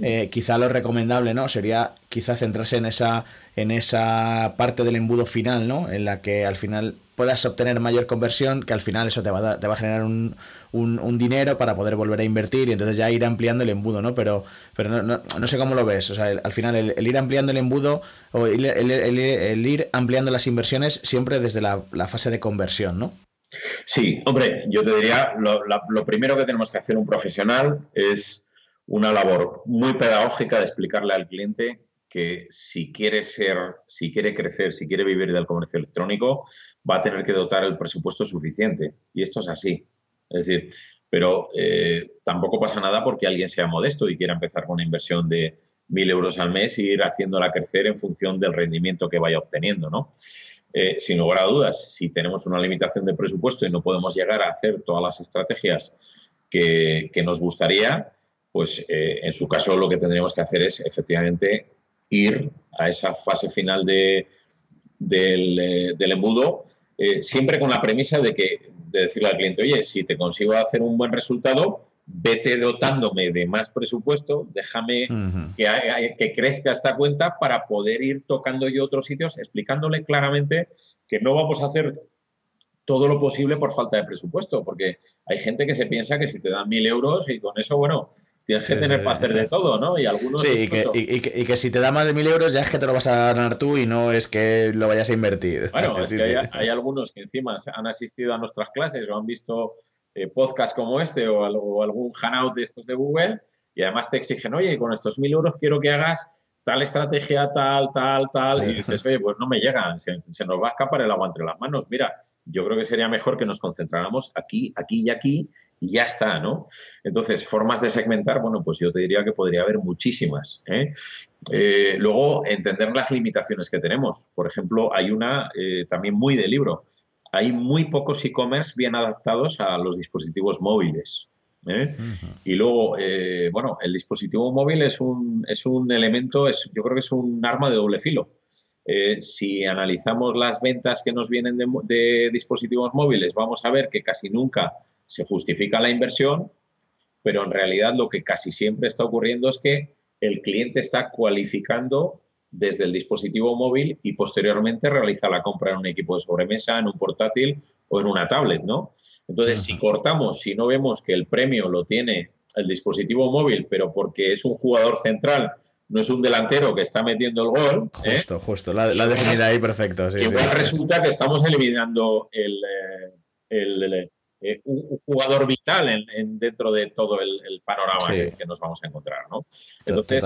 eh, quizá lo recomendable, ¿no? Sería quizá centrarse en esa, en esa parte del embudo final, ¿no? En la que al final puedas obtener mayor conversión, que al final eso te va a, te va a generar un, un, dinero para poder volver a invertir y entonces ya ir ampliando el embudo, ¿no? Pero, pero no, no, no sé cómo lo ves. O sea, al final el, ir ampliando el embudo o el, el, ir ampliando las inversiones siempre desde la, fase de conversión, ¿no? Sí, hombre, yo te diría, lo, lo, primero que tenemos que hacer un profesional es una labor muy pedagógica de explicarle al cliente que si quiere ser, si quiere crecer, si quiere vivir del comercio electrónico, va a tener que dotar el presupuesto suficiente. Y esto es así. Es decir, pero eh, tampoco pasa nada porque alguien sea modesto y quiera empezar con una inversión de mil euros al mes y ir haciéndola crecer en función del rendimiento que vaya obteniendo, ¿no? Eh, sin lugar a dudas, si tenemos una limitación de presupuesto y no podemos llegar a hacer todas las estrategias que, nos gustaría, pues eh, en su caso lo que tendríamos que hacer es efectivamente ir a esa fase final de, del, del embudo eh, siempre con la premisa de que de decirle al cliente, oye, si te consigo hacer un buen resultado, vete dotándome de más presupuesto, déjame que, que, crezca esta cuenta para poder ir tocando yo otros sitios, explicándole claramente que no vamos a hacer todo lo posible por falta de presupuesto, porque hay gente que se piensa que si te dan mil euros y con eso, bueno, tienes que tener para hacer de todo, ¿no? Y algunos. Sí, y que, y, que, si te da más de mil euros ya es que te lo vas a ganar tú y no es que lo vayas a invertir. Bueno, es que hay, algunos que encima han asistido a nuestras clases o han visto eh, podcasts como este o, algún hangout de estos de Google y además te exigen, oye, con estos mil euros quiero que hagas tal estrategia, tal, tal, tal. Y dices, oye, pues no me llegan, se, se nos va a escapar el agua entre las manos. Mira, yo creo que sería mejor que nos concentráramos aquí, aquí y aquí y ya está, ¿no? Entonces, formas de segmentar, bueno, pues yo te diría que podría haber muchísimas. ¿eh? Eh, luego, entender las limitaciones que tenemos. Por ejemplo, hay una eh, también muy de libro. Hay muy pocos e-commerce bien adaptados a los dispositivos móviles. Y luego, bueno, el dispositivo móvil es un, es un elemento, es, yo creo que es un arma de doble filo. si analizamos las ventas que nos vienen de, de dispositivos móviles, vamos a ver que casi nunca se justifica la inversión, pero en realidad lo que casi siempre está ocurriendo es que el cliente está cualificando desde el dispositivo móvil y posteriormente realiza la compra en un equipo de sobremesa, en un portátil o en una tablet, ¿no? Entonces, si cortamos, si no vemos que el premio lo tiene el dispositivo móvil, pero porque es un jugador central, no es un delantero que está metiendo el gol. ¿eh? Justo, justo, la, la definida ahí perfecto. igual resulta que estamos eliminando el, eh, el, eh, un, jugador vital en, dentro de todo el, panorama que, nos vamos a encontrar. ¿no? Entonces,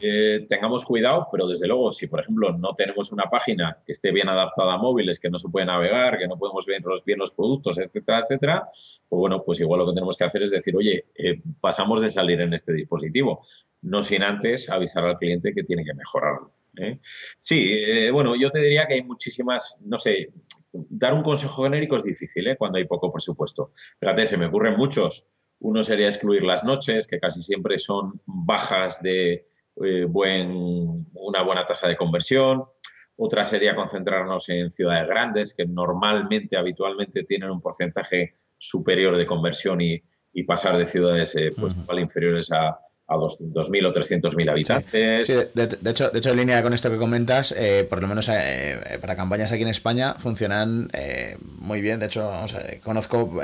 eh, tengamos cuidado, pero desde luego, si por ejemplo no tenemos una página que esté bien adaptada a móviles, que no se puede navegar, que no podemos ver los, bien los productos, etcétera, etcétera, pues bueno, pues igual lo que tenemos que hacer es decir, oye, eh, pasamos de salir en este dispositivo, no sin antes avisar al cliente que tiene que mejorarlo. Sí, bueno, yo te diría que hay muchísimas, no sé, dar un consejo genérico es difícil ¿eh? cuando hay poco presupuesto. Fíjate, se me ocurren muchos. Uno sería excluir las noches, que casi siempre son bajas de eh, buen, una buena tasa de conversión. Otra sería concentrarnos en ciudades grandes, que normalmente, habitualmente, tienen un porcentaje superior de conversión y, pasar de ciudades eh, pues, inferiores a, a 2.000 o 300.000 habitantes. Sí, de, hecho, de hecho, en línea con esto que comentas, eh, por lo menos eh, para campañas aquí en España funcionan eh, muy bien. De hecho, conozco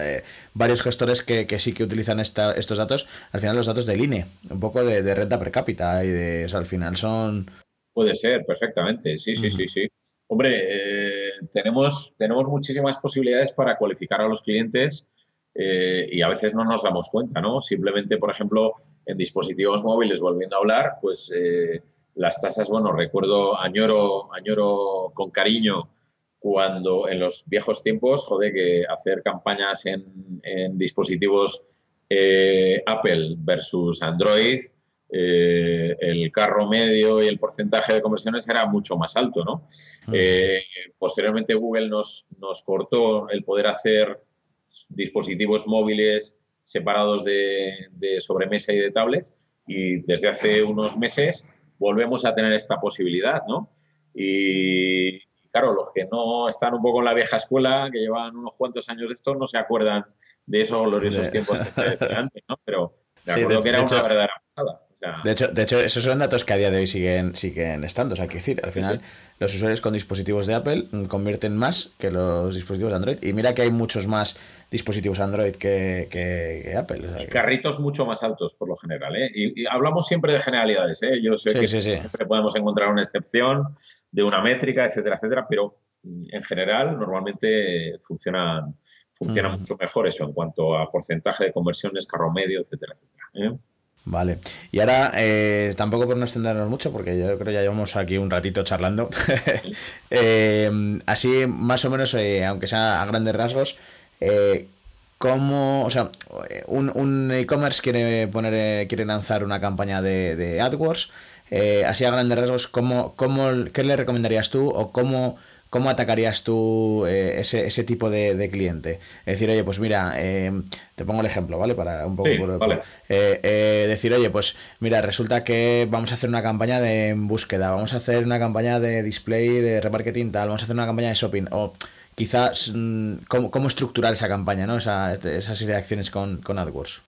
varios gestores que, sí que utilizan estos datos. Al final, los datos del INE, un poco de, renta per cápita y de. al final son. Puede ser, perfectamente. Sí, sí, sí, sí. Hombre, tenemos, tenemos muchísimas posibilidades para cualificar a los clientes eh, y a veces no nos damos cuenta, ¿no? Simplemente, por ejemplo, en dispositivos móviles, volviendo a hablar, pues eh, las tasas, bueno, recuerdo, añoro, añoro con cariño cuando en los viejos tiempos, joder, que hacer campañas en, dispositivos eh, Apple versus Android, el carro medio y el porcentaje de conversiones era mucho más alto, ¿no? posteriormente Google nos, nos cortó el poder hacer dispositivos móviles separados de, sobremesa y de tablets y desde hace unos meses volvemos a tener esta posibilidad, ¿no? Y claro, los que no están un poco en la vieja escuela, que llevan unos cuantos años de esto, no se acuerdan de esos gloriosos tiempos que antes, ¿no? Pero de acuerdo que era una verdadera pasada. De, hecho, de hecho, esos son datos que a día de hoy siguen, siguen estando. O sea, que decir, al final, los usuarios con dispositivos de Apple convierten más que los dispositivos de Android. Y mira que hay muchos más dispositivos Android que, Apple. Carritos mucho más altos, por lo general. ¿eh? Y, hablamos siempre de generalidades. ¿eh? Yo sé que siempre podemos encontrar una excepción de una métrica, etcétera, etcétera, pero en general, normalmente funcionan funciona mucho mejor eso en cuanto a porcentaje de conversiones, carro medio, etcétera, etcétera. ¿eh? Vale. Y ahora, eh, tampoco por no extendernos mucho, porque yo creo que ya llevamos aquí un ratito charlando. Eh, así, más o menos, aunque sea a grandes rasgos, ¿cómo, o sea, un, e-commerce quiere poner, quiere lanzar una campaña de, de AdWords, así a grandes rasgos, ¿cómo, cómo, ¿qué le recomendarías tú o cómo ¿cómo atacarías tú eh, ese, tipo de, cliente? Es decir, oye, pues mira, eh, te pongo el ejemplo, ¿vale? Para un poco... Eh, decir, oye, pues mira, resulta que vamos a hacer una campaña de búsqueda, vamos a hacer una campaña de display, de remarketing tal, vamos a hacer una campaña de shopping, o quizás mm, cómo, estructurar esa campaña, ¿no? Esa, esa serie de acciones con, con AdWords.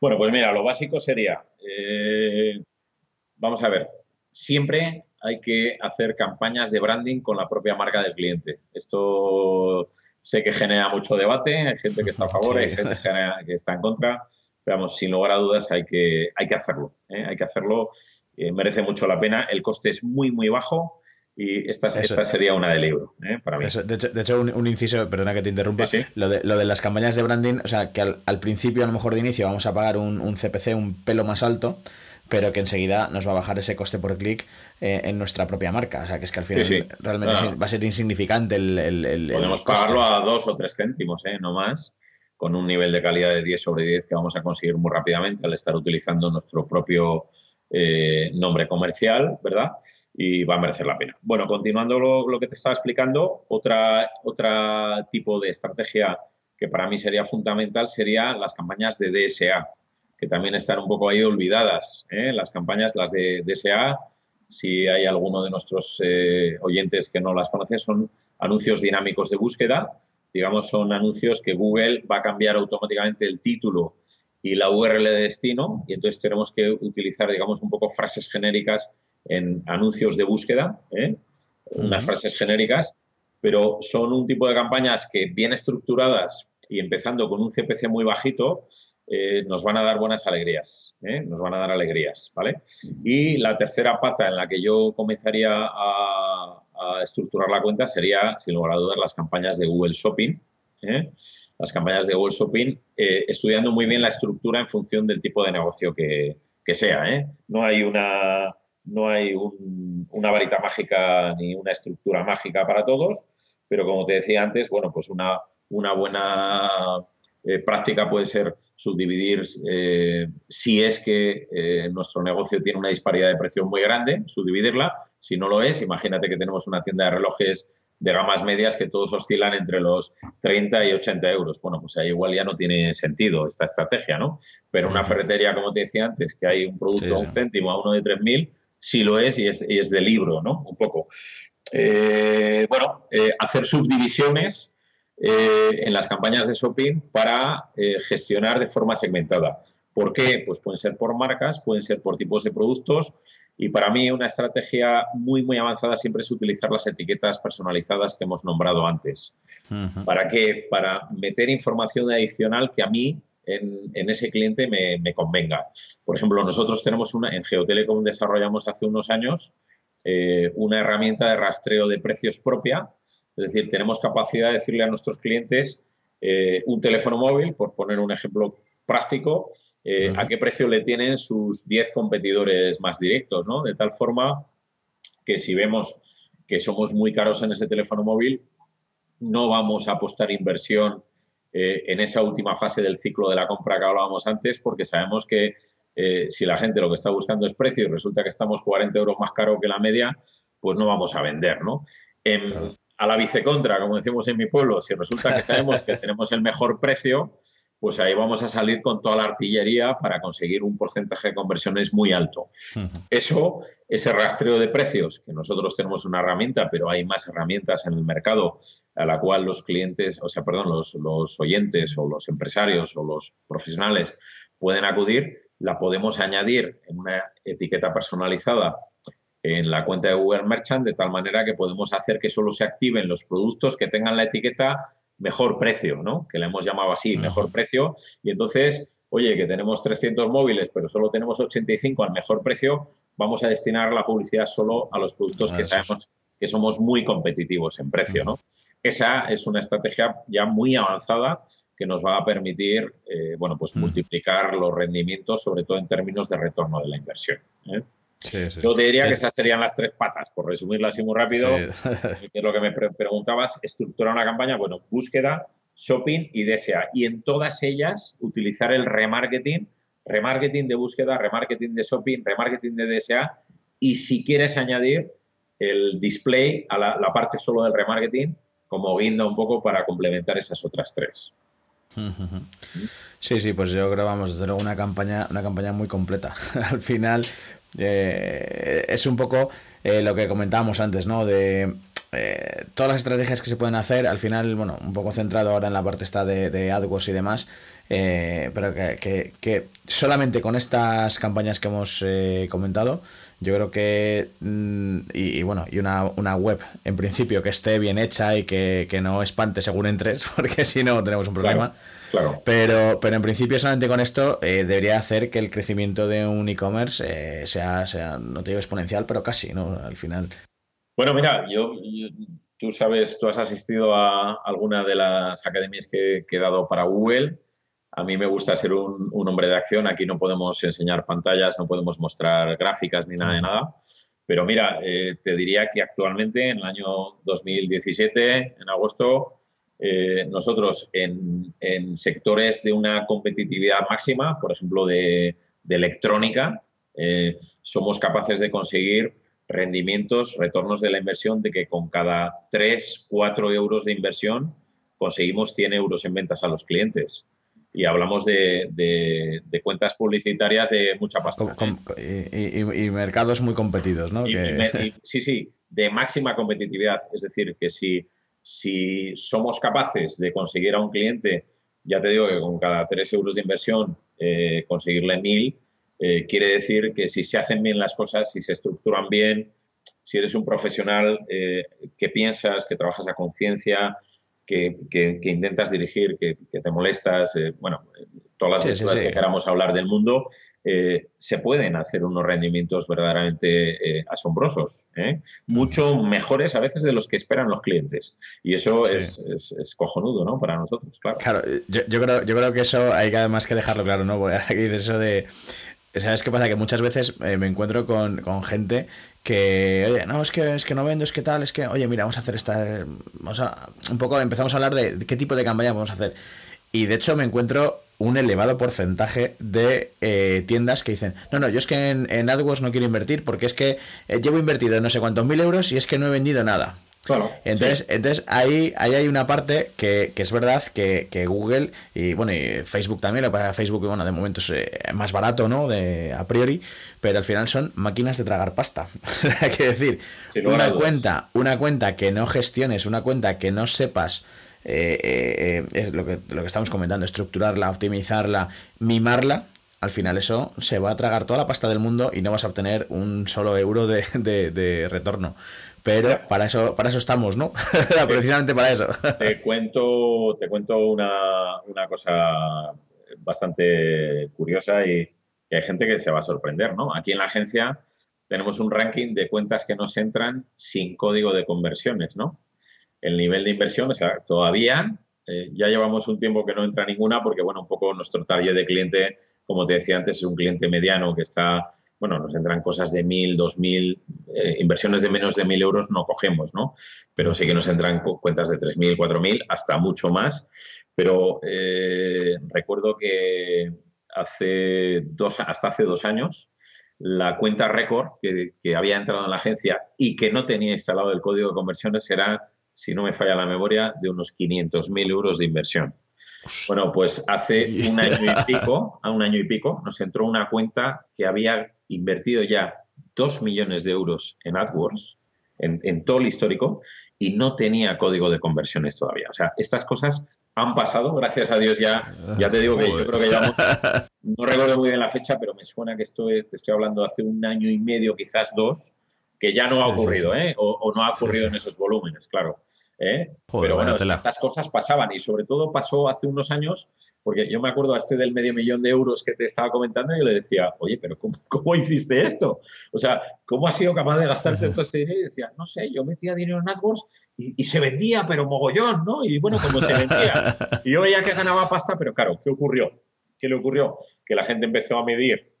Bueno, pues mira, lo básico sería, vamos a ver, siempre hay que hacer campañas de branding con la propia marca del cliente. Esto sé que genera mucho debate, hay gente que está a favor, hay gente que está en contra, pero vamos, sin lugar a dudas hay que, hay que hacerlo. ¿eh? Hay que hacerlo, eh, merece mucho la pena, el coste es muy, muy bajo. Y esta, esta sería una de libro, ¿eh? para mí. de hecho, un, inciso, perdona que te interrumpa, Lo, de, lo de las campañas de branding, o sea, que al, principio, a lo mejor de inicio, vamos a pagar un, un CPC un pelo más alto, pero que enseguida nos va a bajar ese coste por clic eh, en nuestra propia marca. O sea, que es que al final realmente va a ser insignificante el, el, Podemos pagarlo a dos o tres céntimos, ¿eh? no más, con un nivel de calidad de 10 sobre 10 que vamos a conseguir muy rápidamente al estar utilizando nuestro propio eh, nombre comercial, ¿verdad? Y va a merecer la pena. Bueno, continuando lo, lo que te estaba explicando, otra, otra tipo de estrategia que para mí sería fundamental sería las campañas de DSA que también están un poco ahí olvidadas. ¿eh? Las campañas, las de DSA, si hay alguno de nuestros eh, oyentes que no las conoce, son anuncios dinámicos de búsqueda. Digamos, son anuncios que Google va a cambiar automáticamente el título y la URL de destino y entonces tenemos que utilizar, digamos, un poco frases genéricas en anuncios de búsqueda, ¿eh? unas frases genéricas, pero son un tipo de campañas que bien estructuradas y empezando con un CPC muy bajito, eh, nos van a dar buenas alegrías, ¿eh? nos van a dar alegrías, ¿vale? Y la tercera pata en la que yo comenzaría a, estructurar la cuenta sería, sin lugar a dudas, las campañas de Google Shopping, ¿eh? las campañas de Google Shopping, estudiando muy bien la estructura en función del tipo de negocio que, sea, No hay una, no hay una varita mágica ni una estructura mágica para todos, pero como te decía antes, bueno, pues una, una buena práctica puede ser subdividir eh, si es que eh, nuestro negocio tiene una disparidad de precio muy grande, subdividirla. Si no lo es, imagínate que tenemos una tienda de relojes de gamas medias que todos oscilan entre los 30 y 80 euros. Bueno, pues ahí igual ya no tiene sentido esta estrategia, ¿no? Pero una ferretería, como te decía antes, que hay un producto a un céntimo a uno de 3.000, sí lo es y, es y es de libro, ¿no? Un poco. Eh, bueno, hacer subdivisiones eh, en las campañas de shopping para eh, gestionar de forma segmentada. ¿Por qué? Pues pueden ser por marcas, pueden ser por tipos de productos y para mí una estrategia muy, muy avanzada siempre es utilizar las etiquetas personalizadas que hemos nombrado antes. ¿Para qué? Para meter información adicional que a mí en, ese cliente me, convenga. Por ejemplo, nosotros tenemos una, en Geotelecom desarrollamos hace unos años eh, una herramienta de rastreo de precios propia es decir, tenemos capacidad de decirle a nuestros clientes eh, un teléfono móvil, por poner un ejemplo práctico, eh, a qué precio le tienen sus 10 competidores más directos, ¿no? De tal forma que si vemos que somos muy caros en ese teléfono móvil, no vamos a apostar inversión eh, en esa última fase del ciclo de la compra que hablábamos antes, porque sabemos que si la gente lo que está buscando es precio y resulta que estamos 40 euros más caro que la media, pues no vamos a vender, ¿no? A la vicecontra, como decimos en mi pueblo, si resulta que sabemos que tenemos el mejor precio, pues ahí vamos a salir con toda la artillería para conseguir un porcentaje de conversiones muy alto. Eso, ese rastreo de precios, que nosotros tenemos una herramienta, pero hay más herramientas en el mercado a la cual los clientes, o sea, perdón, los, los oyentes o los empresarios o los profesionales pueden acudir, la podemos añadir en una etiqueta personalizada en la cuenta de Google Merchant de tal manera que podemos hacer que solo se activen los productos que tengan la etiqueta mejor precio, ¿no? Que le hemos llamado así, mejor precio. Y entonces, oye, que tenemos 300 móviles, pero solo tenemos 85 al mejor precio, vamos a destinar la publicidad solo a los productos que sabemos que somos muy competitivos en precio, ¿no? Esa es una estrategia ya muy avanzada que nos va a permitir, eh, bueno, pues multiplicar los rendimientos, sobre todo en términos de retorno de la inversión. ¿eh? Yo te diría que esas serían las tres patas, por resumirlas así muy rápido, que es lo que me preguntabas, estructurar una campaña, bueno, búsqueda, shopping y DSA. Y en todas ellas utilizar el remarketing, remarketing de búsqueda, remarketing de shopping, remarketing de DSA y si quieres añadir el display a la, parte solo del remarketing como guinda un poco para complementar esas otras tres. Sí, sí, pues yo creo, vamos, desde luego una campaña, una campaña muy completa. Al final, eh, es un poco eh, lo que comentábamos antes, ¿no? De eh, todas las estrategias que se pueden hacer, al final, bueno, un poco centrado ahora en la parte esta de, AdWords y demás, pero que, solamente con estas campañas que hemos comentado, yo creo que, mm, y, bueno, y una, web en principio que esté bien hecha y que, no espante según entres, porque si no tenemos un problema. Pero, pero en principio solamente con esto eh, debería hacer que el crecimiento de un e-commerce eh, sea, sea, no te digo exponencial, pero casi, ¿no? Al final. Bueno, mira, yo, tú sabes, tú has asistido a alguna de las academias que, he dado para Google. A mí me gusta ser un, hombre de acción. Aquí no podemos enseñar pantallas, no podemos mostrar gráficas ni nada de nada. Pero mira, eh, te diría que actualmente, en el año 2017, en agosto, eh, nosotros en, sectores de una competitividad máxima, por ejemplo, de, electrónica, eh, somos capaces de conseguir rendimientos, retornos de la inversión de que con cada 3, 4 euros de inversión conseguimos 100 euros en ventas a los clientes. Y hablamos de, cuentas publicitarias de mucha pasta. y, mercados muy competidos, ¿no? sí, sí, de máxima competitividad. Es decir, que si si somos capaces de conseguir a un cliente, ya te digo que con cada 3 euros de inversión eh, conseguirle 1000, eh, quiere decir que si se hacen bien las cosas, si se estructuran bien, si eres un profesional eh, que piensas, que trabajas a conciencia, que, intentas dirigir, que, te molestas, bueno, todas las que queramos hablar del mundo, eh, se pueden hacer unos rendimientos verdaderamente eh, asombrosos, ¿eh? mucho mejores a veces de los que esperan los clientes. Y eso es, cojonudo, ¿no? Para nosotros, claro. Claro, yo, creo, yo creo que eso hay que además que dejarlo claro, ¿no? Porque aquí dices eso de... ¿Sabes qué pasa? Que muchas veces me encuentro con, gente que, oye, no, es que, es que no vendo, es que tal, es que, oye, mira, vamos a hacer esta... Vamos a, un poco empezamos a hablar de qué tipo de campaña vamos a hacer. Y de hecho me encuentro un elevado porcentaje de eh, tiendas que dicen, no, no, yo es que en, AdWords no quiero invertir porque es que eh, llevo invertido no sé cuántos mil euros y es que no he vendido nada. Claro. Entonces, entonces ahí, ahí hay una parte que, es verdad que, Google y bueno, y Facebook también, lo para Facebook, bueno, de momento es eh, más barato, ¿no? De, a priori, pero al final son máquinas de tragar pasta. hay que decir, una cuenta, una cuenta que no gestiones, una cuenta que no sepas eh, eh, es lo que, lo que estamos comentando, estructurarla, optimizarla, mimarla, al final eso se va a tragar toda la pasta del mundo y no vas a obtener un solo euro de, retorno. Pero para eso, para eso estamos, ¿no? Precisamente para eso. te cuento, te cuento una, cosa bastante curiosa y, y, hay gente que se va a sorprender, ¿no? Aquí en la agencia tenemos un ranking de cuentas que nos entran sin código de conversiones, ¿no? el nivel de inversión, o sea, todavía eh, ya llevamos un tiempo que no entra ninguna porque, bueno, un poco nuestro target de cliente, como te decía antes, es un cliente mediano que está, bueno, nos entran cosas de mil, dos mil, eh, inversiones de menos de mil euros no cogemos, ¿no? Pero sí que nos entran cuentas de tres mil, cuatro mil, hasta mucho más. Pero eh, recuerdo que hace dos, hasta hace dos años, la cuenta récord que, que, había entrado en la agencia y que no tenía instalado el código de conversiones era si no me falla la memoria, de unos 500.000 euros de inversión. Bueno, pues hace un año y pico, a un año y pico, nos entró una cuenta que había invertido ya 2 millones de euros en AdWords, en, todo el histórico, y no tenía código de conversiones todavía. O sea, estas cosas han pasado, gracias a Dios ya, ya te digo que yo creo que ya no recuerdo muy bien la fecha, pero me suena que estoy, te estoy hablando hace un año y medio, quizás dos, que ya no ha ocurrido, ¿eh? O, no ha ocurrido en esos volúmenes, claro. ¿Eh? pero bueno, estas cosas pasaban y sobre todo pasó hace unos años, porque yo me acuerdo a este del medio millón de euros que te estaba comentando y yo le decía, oye, pero ¿cómo, hiciste esto? O sea, ¿cómo has sido capaz de gastarte todo este dinero? Y decía, no sé, yo metía dinero en AdWords y, se vendía, pero mogollón, ¿no? Y bueno, como se vendía. Y yo veía que ganaba pasta, pero claro, ¿qué ocurrió? ¿Qué le ocurrió? Que la gente empezó a medir,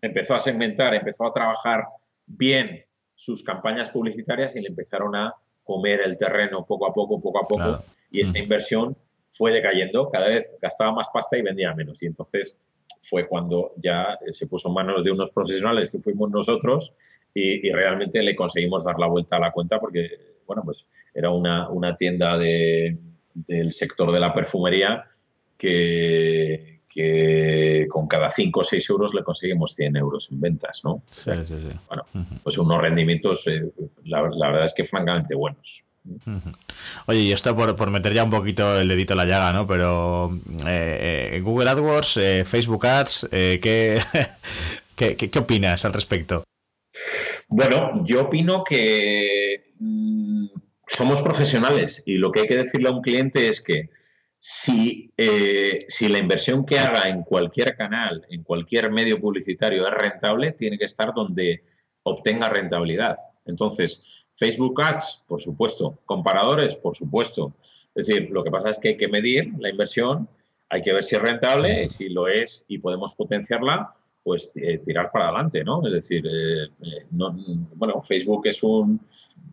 empezó a segmentar, empezó a trabajar bien sus campañas publicitarias y le empezaron a comer el terreno poco a poco, poco a poco, y esa inversión fue decayendo, cada vez gastaba más pasta y vendía menos. Y entonces fue cuando ya se puso en manos de unos profesionales que fuimos nosotros y, realmente le conseguimos dar la vuelta a la cuenta porque, bueno, pues era una, una tienda de, del sector de la perfumería que, que con cada 5 o 6 euros le conseguimos 100 euros en ventas, ¿no? Sí, sí, sí. Bueno, pues unos rendimientos, eh, la, verdad es que francamente buenos. Oye, y esto por, meter ya un poquito el dedito en la llaga, ¿no? Pero eh, eh, Google AdWords, Facebook Ads, ¿qué, qué, qué, opinas al respecto? Bueno, yo opino que mm, somos profesionales y lo que hay que decirle a un cliente es que si, eh, si la inversión que haga en cualquier canal, en cualquier medio publicitario es rentable, tiene que estar donde obtenga rentabilidad. Entonces, Facebook Ads, por supuesto. Comparadores, por supuesto. Es decir, lo que pasa es que hay que medir la inversión, hay que ver si es rentable, si lo es y podemos potenciarla, pues eh, tirar para adelante, ¿no? Es decir, eh, bueno, Facebook es un,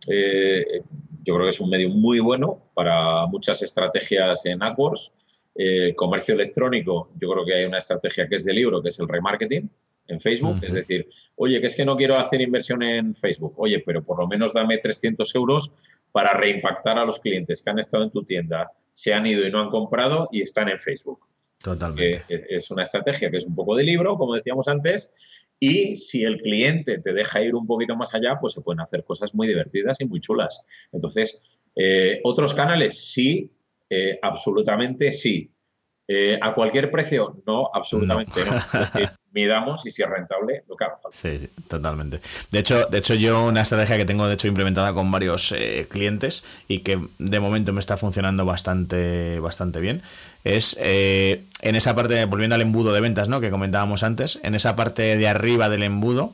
yo creo que es un medio muy bueno para muchas estrategias en AdWords. Eh, comercio electrónico, yo creo que hay una estrategia que es de libro, que es el remarketing en Facebook. Es decir, oye, que es que no quiero hacer inversión en Facebook. Oye, pero por lo menos dame 300 euros para reimpactar a los clientes que han estado en tu tienda, se han ido y no han comprado y están en Facebook. Totalmente. es una estrategia que es un poco de libro, como decíamos antes, y si el cliente te deja ir un poquito más allá, pues se pueden hacer cosas muy divertidas y muy chulas. Entonces, eh, otros canales, sí, eh, absolutamente sí. Eh, ¿A cualquier precio? No, absolutamente no. Es decir, midamos y si es rentable, lo que haga falta. Sí, sí, totalmente. De hecho, de hecho, yo una estrategia que tengo de hecho implementada con varios clientes y que de momento me está funcionando bastante, bastante bien es eh, en esa parte, volviendo al embudo de ventas, ¿no? Que comentábamos antes, en esa parte de arriba del embudo,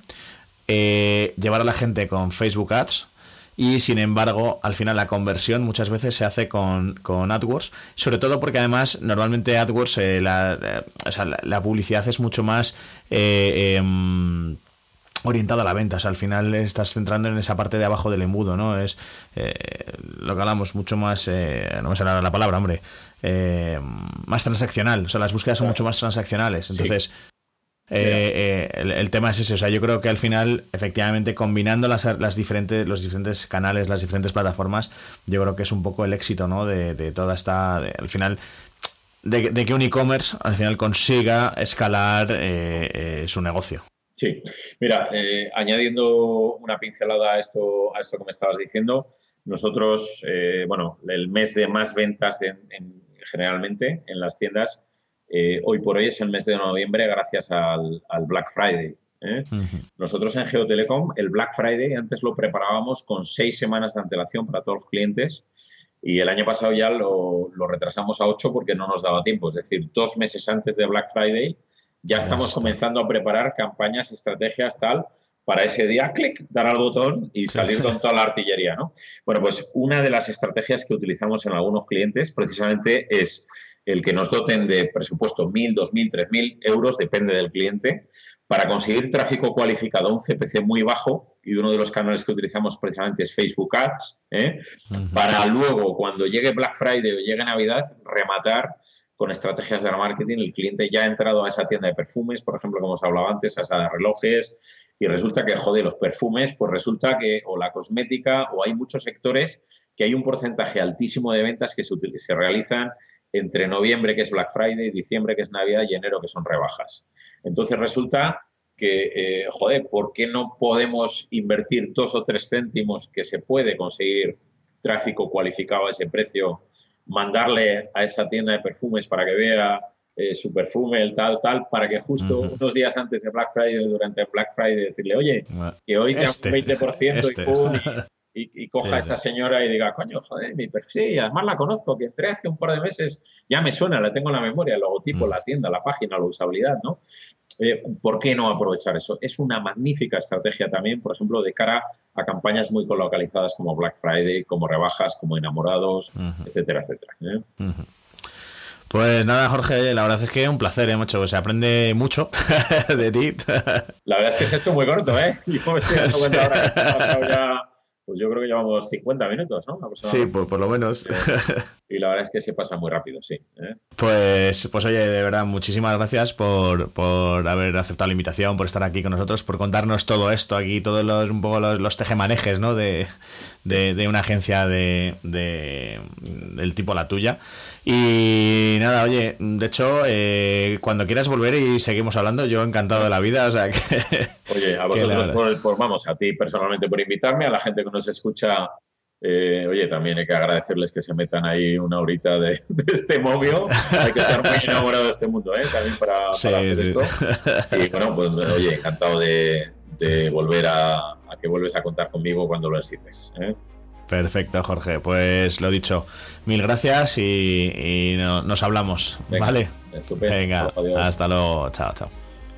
eh, llevar a la gente con Facebook Ads. Y sin embargo, al final la conversión muchas veces se hace con, con AdWords, sobre todo porque además normalmente AdWords, eh, la, la, publicidad es mucho más em, orientada a la venta. O sea, al final estás centrando en esa parte de abajo del embudo, ¿no? Es lo que hablamos mucho más, no me sale la palabra, hombre, eh, más transaccional. O sea, las búsquedas son mucho más transaccionales. Entonces, eh, eh, el, tema es ese. O sea, yo creo que al final, efectivamente, combinando las, las, diferentes, los diferentes canales, las diferentes plataformas, yo creo que es un poco el éxito, ¿no? De, toda esta. al final. De, que un e-commerce al final consiga escalar su negocio. Sí, mira, añadiendo una pincelada a esto, a esto que me estabas diciendo, nosotros, bueno, el mes de más ventas en, generalmente en las tiendas. Eh, hoy por hoy es el mes de noviembre gracias al, Black Friday. ¿eh? Nosotros en Geotelecom el Black Friday antes lo preparábamos con seis semanas de antelación para todos los clientes y el año pasado ya lo, retrasamos a ocho porque no nos daba tiempo. Es decir, dos meses antes de Black Friday ya estamos comenzando a preparar campañas, estrategias, tal, para ese día, clic, dar al botón y salir con toda la artillería, ¿no? Bueno, pues una de las estrategias que utilizamos en algunos clientes precisamente es el que nos doten de presupuesto 1.000, 2.000, 3.000 euros, depende del cliente, para conseguir tráfico cualificado a un CPC muy bajo, y uno de los canales que utilizamos precisamente es Facebook Ads, ¿eh? para luego, cuando llegue Black Friday o llegue Navidad, rematar con estrategias de marketing. El cliente ya ha entrado a esa tienda de perfumes, por ejemplo, como os hablaba antes, a esa de relojes, y resulta que, joder, los perfumes, pues resulta que, o la cosmética, o hay muchos sectores que hay un porcentaje altísimo de ventas que se, se realizan entre noviembre, que es Black Friday, diciembre, que es Navidad, y enero, que son rebajas. Entonces resulta que, eh, joder, ¿por qué no podemos invertir dos o tres céntimos que se puede conseguir tráfico cualificado a ese precio mandarle a esa tienda de perfumes para que vea eh, su perfume, el tal, tal, para que justo unos días antes de Black Friday, durante Black Friday, decirle, oye, que hoy te este, un 20% este. y, y, coja a esa señora y diga, coño, joder, mi perfil, además la conozco, que entré hace un par de meses, ya me suena, la tengo en la memoria, el logotipo, mm. la tienda, la página, la usabilidad, ¿no? Eh, ¿Por qué no aprovechar eso? Es una magnífica estrategia también, por ejemplo, de cara a campañas muy colocalizadas como Black Friday, como rebajas, como enamorados, etcétera, etcétera. ¿eh? Pues nada, Jorge, la verdad es que es un placer, ¿eh, mucho. Se aprende mucho de ti. La verdad es que se ha hecho muy corto, ¿eh? Yo me estoy dando cuenta ahora que pasado ya pues yo creo que llevamos 50 minutos, ¿no? Sí, pues por lo menos. Y la verdad es que se pasa muy rápido, sí. ¿eh? Pues, pues oye, de verdad, muchísimas gracias por, por, haber aceptado la invitación, por estar aquí con nosotros, por contarnos todo esto aquí, todos los, un poco los, los tejemanejes, ¿no? De, de, una agencia de, del tipo la tuya. Y nada, oye, de hecho, eh, cuando quieras volver y seguimos hablando, yo encantado de la vida, o sea que... Oye, a vosotros, por, vamos, a ti personalmente por invitarme, a la gente que nos escucha, eh, oye, también hay que agradecerles que se metan ahí una horita de, este móvil. Hay que estar muy enamorado de este mundo, ¿eh? También para, hacer esto. Y bueno, pues oye, encantado de, volver a, a, que vuelves a contar conmigo cuando lo necesites. ¿eh? Perfecto, Jorge. Pues lo dicho, mil gracias y, nos hablamos. ¿Vale? Estupendo. Venga, hasta luego. Chao, chao.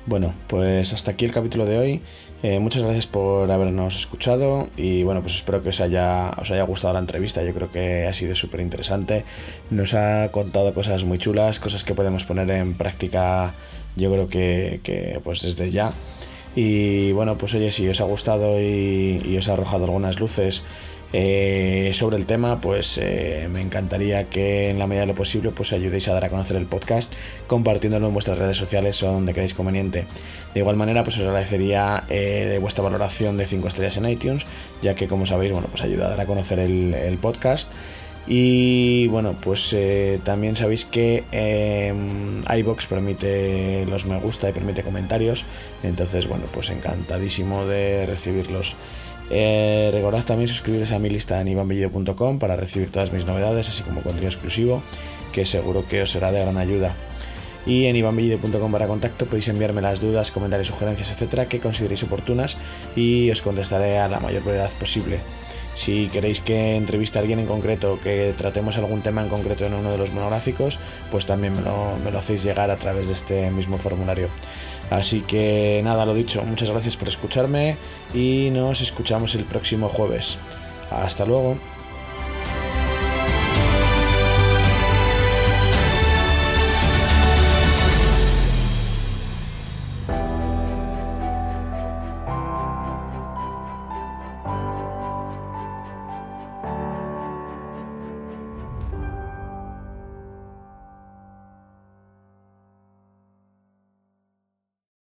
Bueno, pues hasta aquí el capítulo de hoy. Eh, muchas gracias por habernos escuchado y bueno, pues espero que os haya, os haya gustado la entrevista. Yo creo que ha sido súper interesante. Nos ha contado cosas muy chulas, cosas que podemos poner en práctica yo creo que, pues desde ya. Y bueno, pues oye, si os ha gustado y, os ha arrojado algunas luces eh, sobre el tema, pues eh, me encantaría que en la medida de lo posible pues ayudéis a dar a conocer el podcast compartiéndolo en vuestras redes sociales o donde queráis conveniente. De igual manera, pues os agradecería eh, vuestra valoración de 5 estrellas en iTunes, ya que como sabéis, bueno, pues ayuda a dar a conocer el, podcast. Y bueno, pues también sabéis que em, iBox permite los me gusta y permite comentarios. Entonces, bueno, pues encantadísimo de recibirlos. Eh, recordad también suscribiros a mi lista en ivanbellido.com para recibir todas mis novedades, así como contenido exclusivo, que seguro que os será de gran ayuda. Y en ivanbellido.com para contacto podéis enviarme las dudas, comentarios, sugerencias, etcétera, que consideréis oportunas y os contestaré a la mayor brevedad posible. Si queréis que entreviste a alguien en concreto, que tratemos algún tema en concreto en uno de los monográficos, pues también me lo, me lo hacéis llegar a través de este mismo formulario. Así que nada, lo dicho, muchas gracias por escucharme y nos escuchamos el próximo jueves. Hasta luego.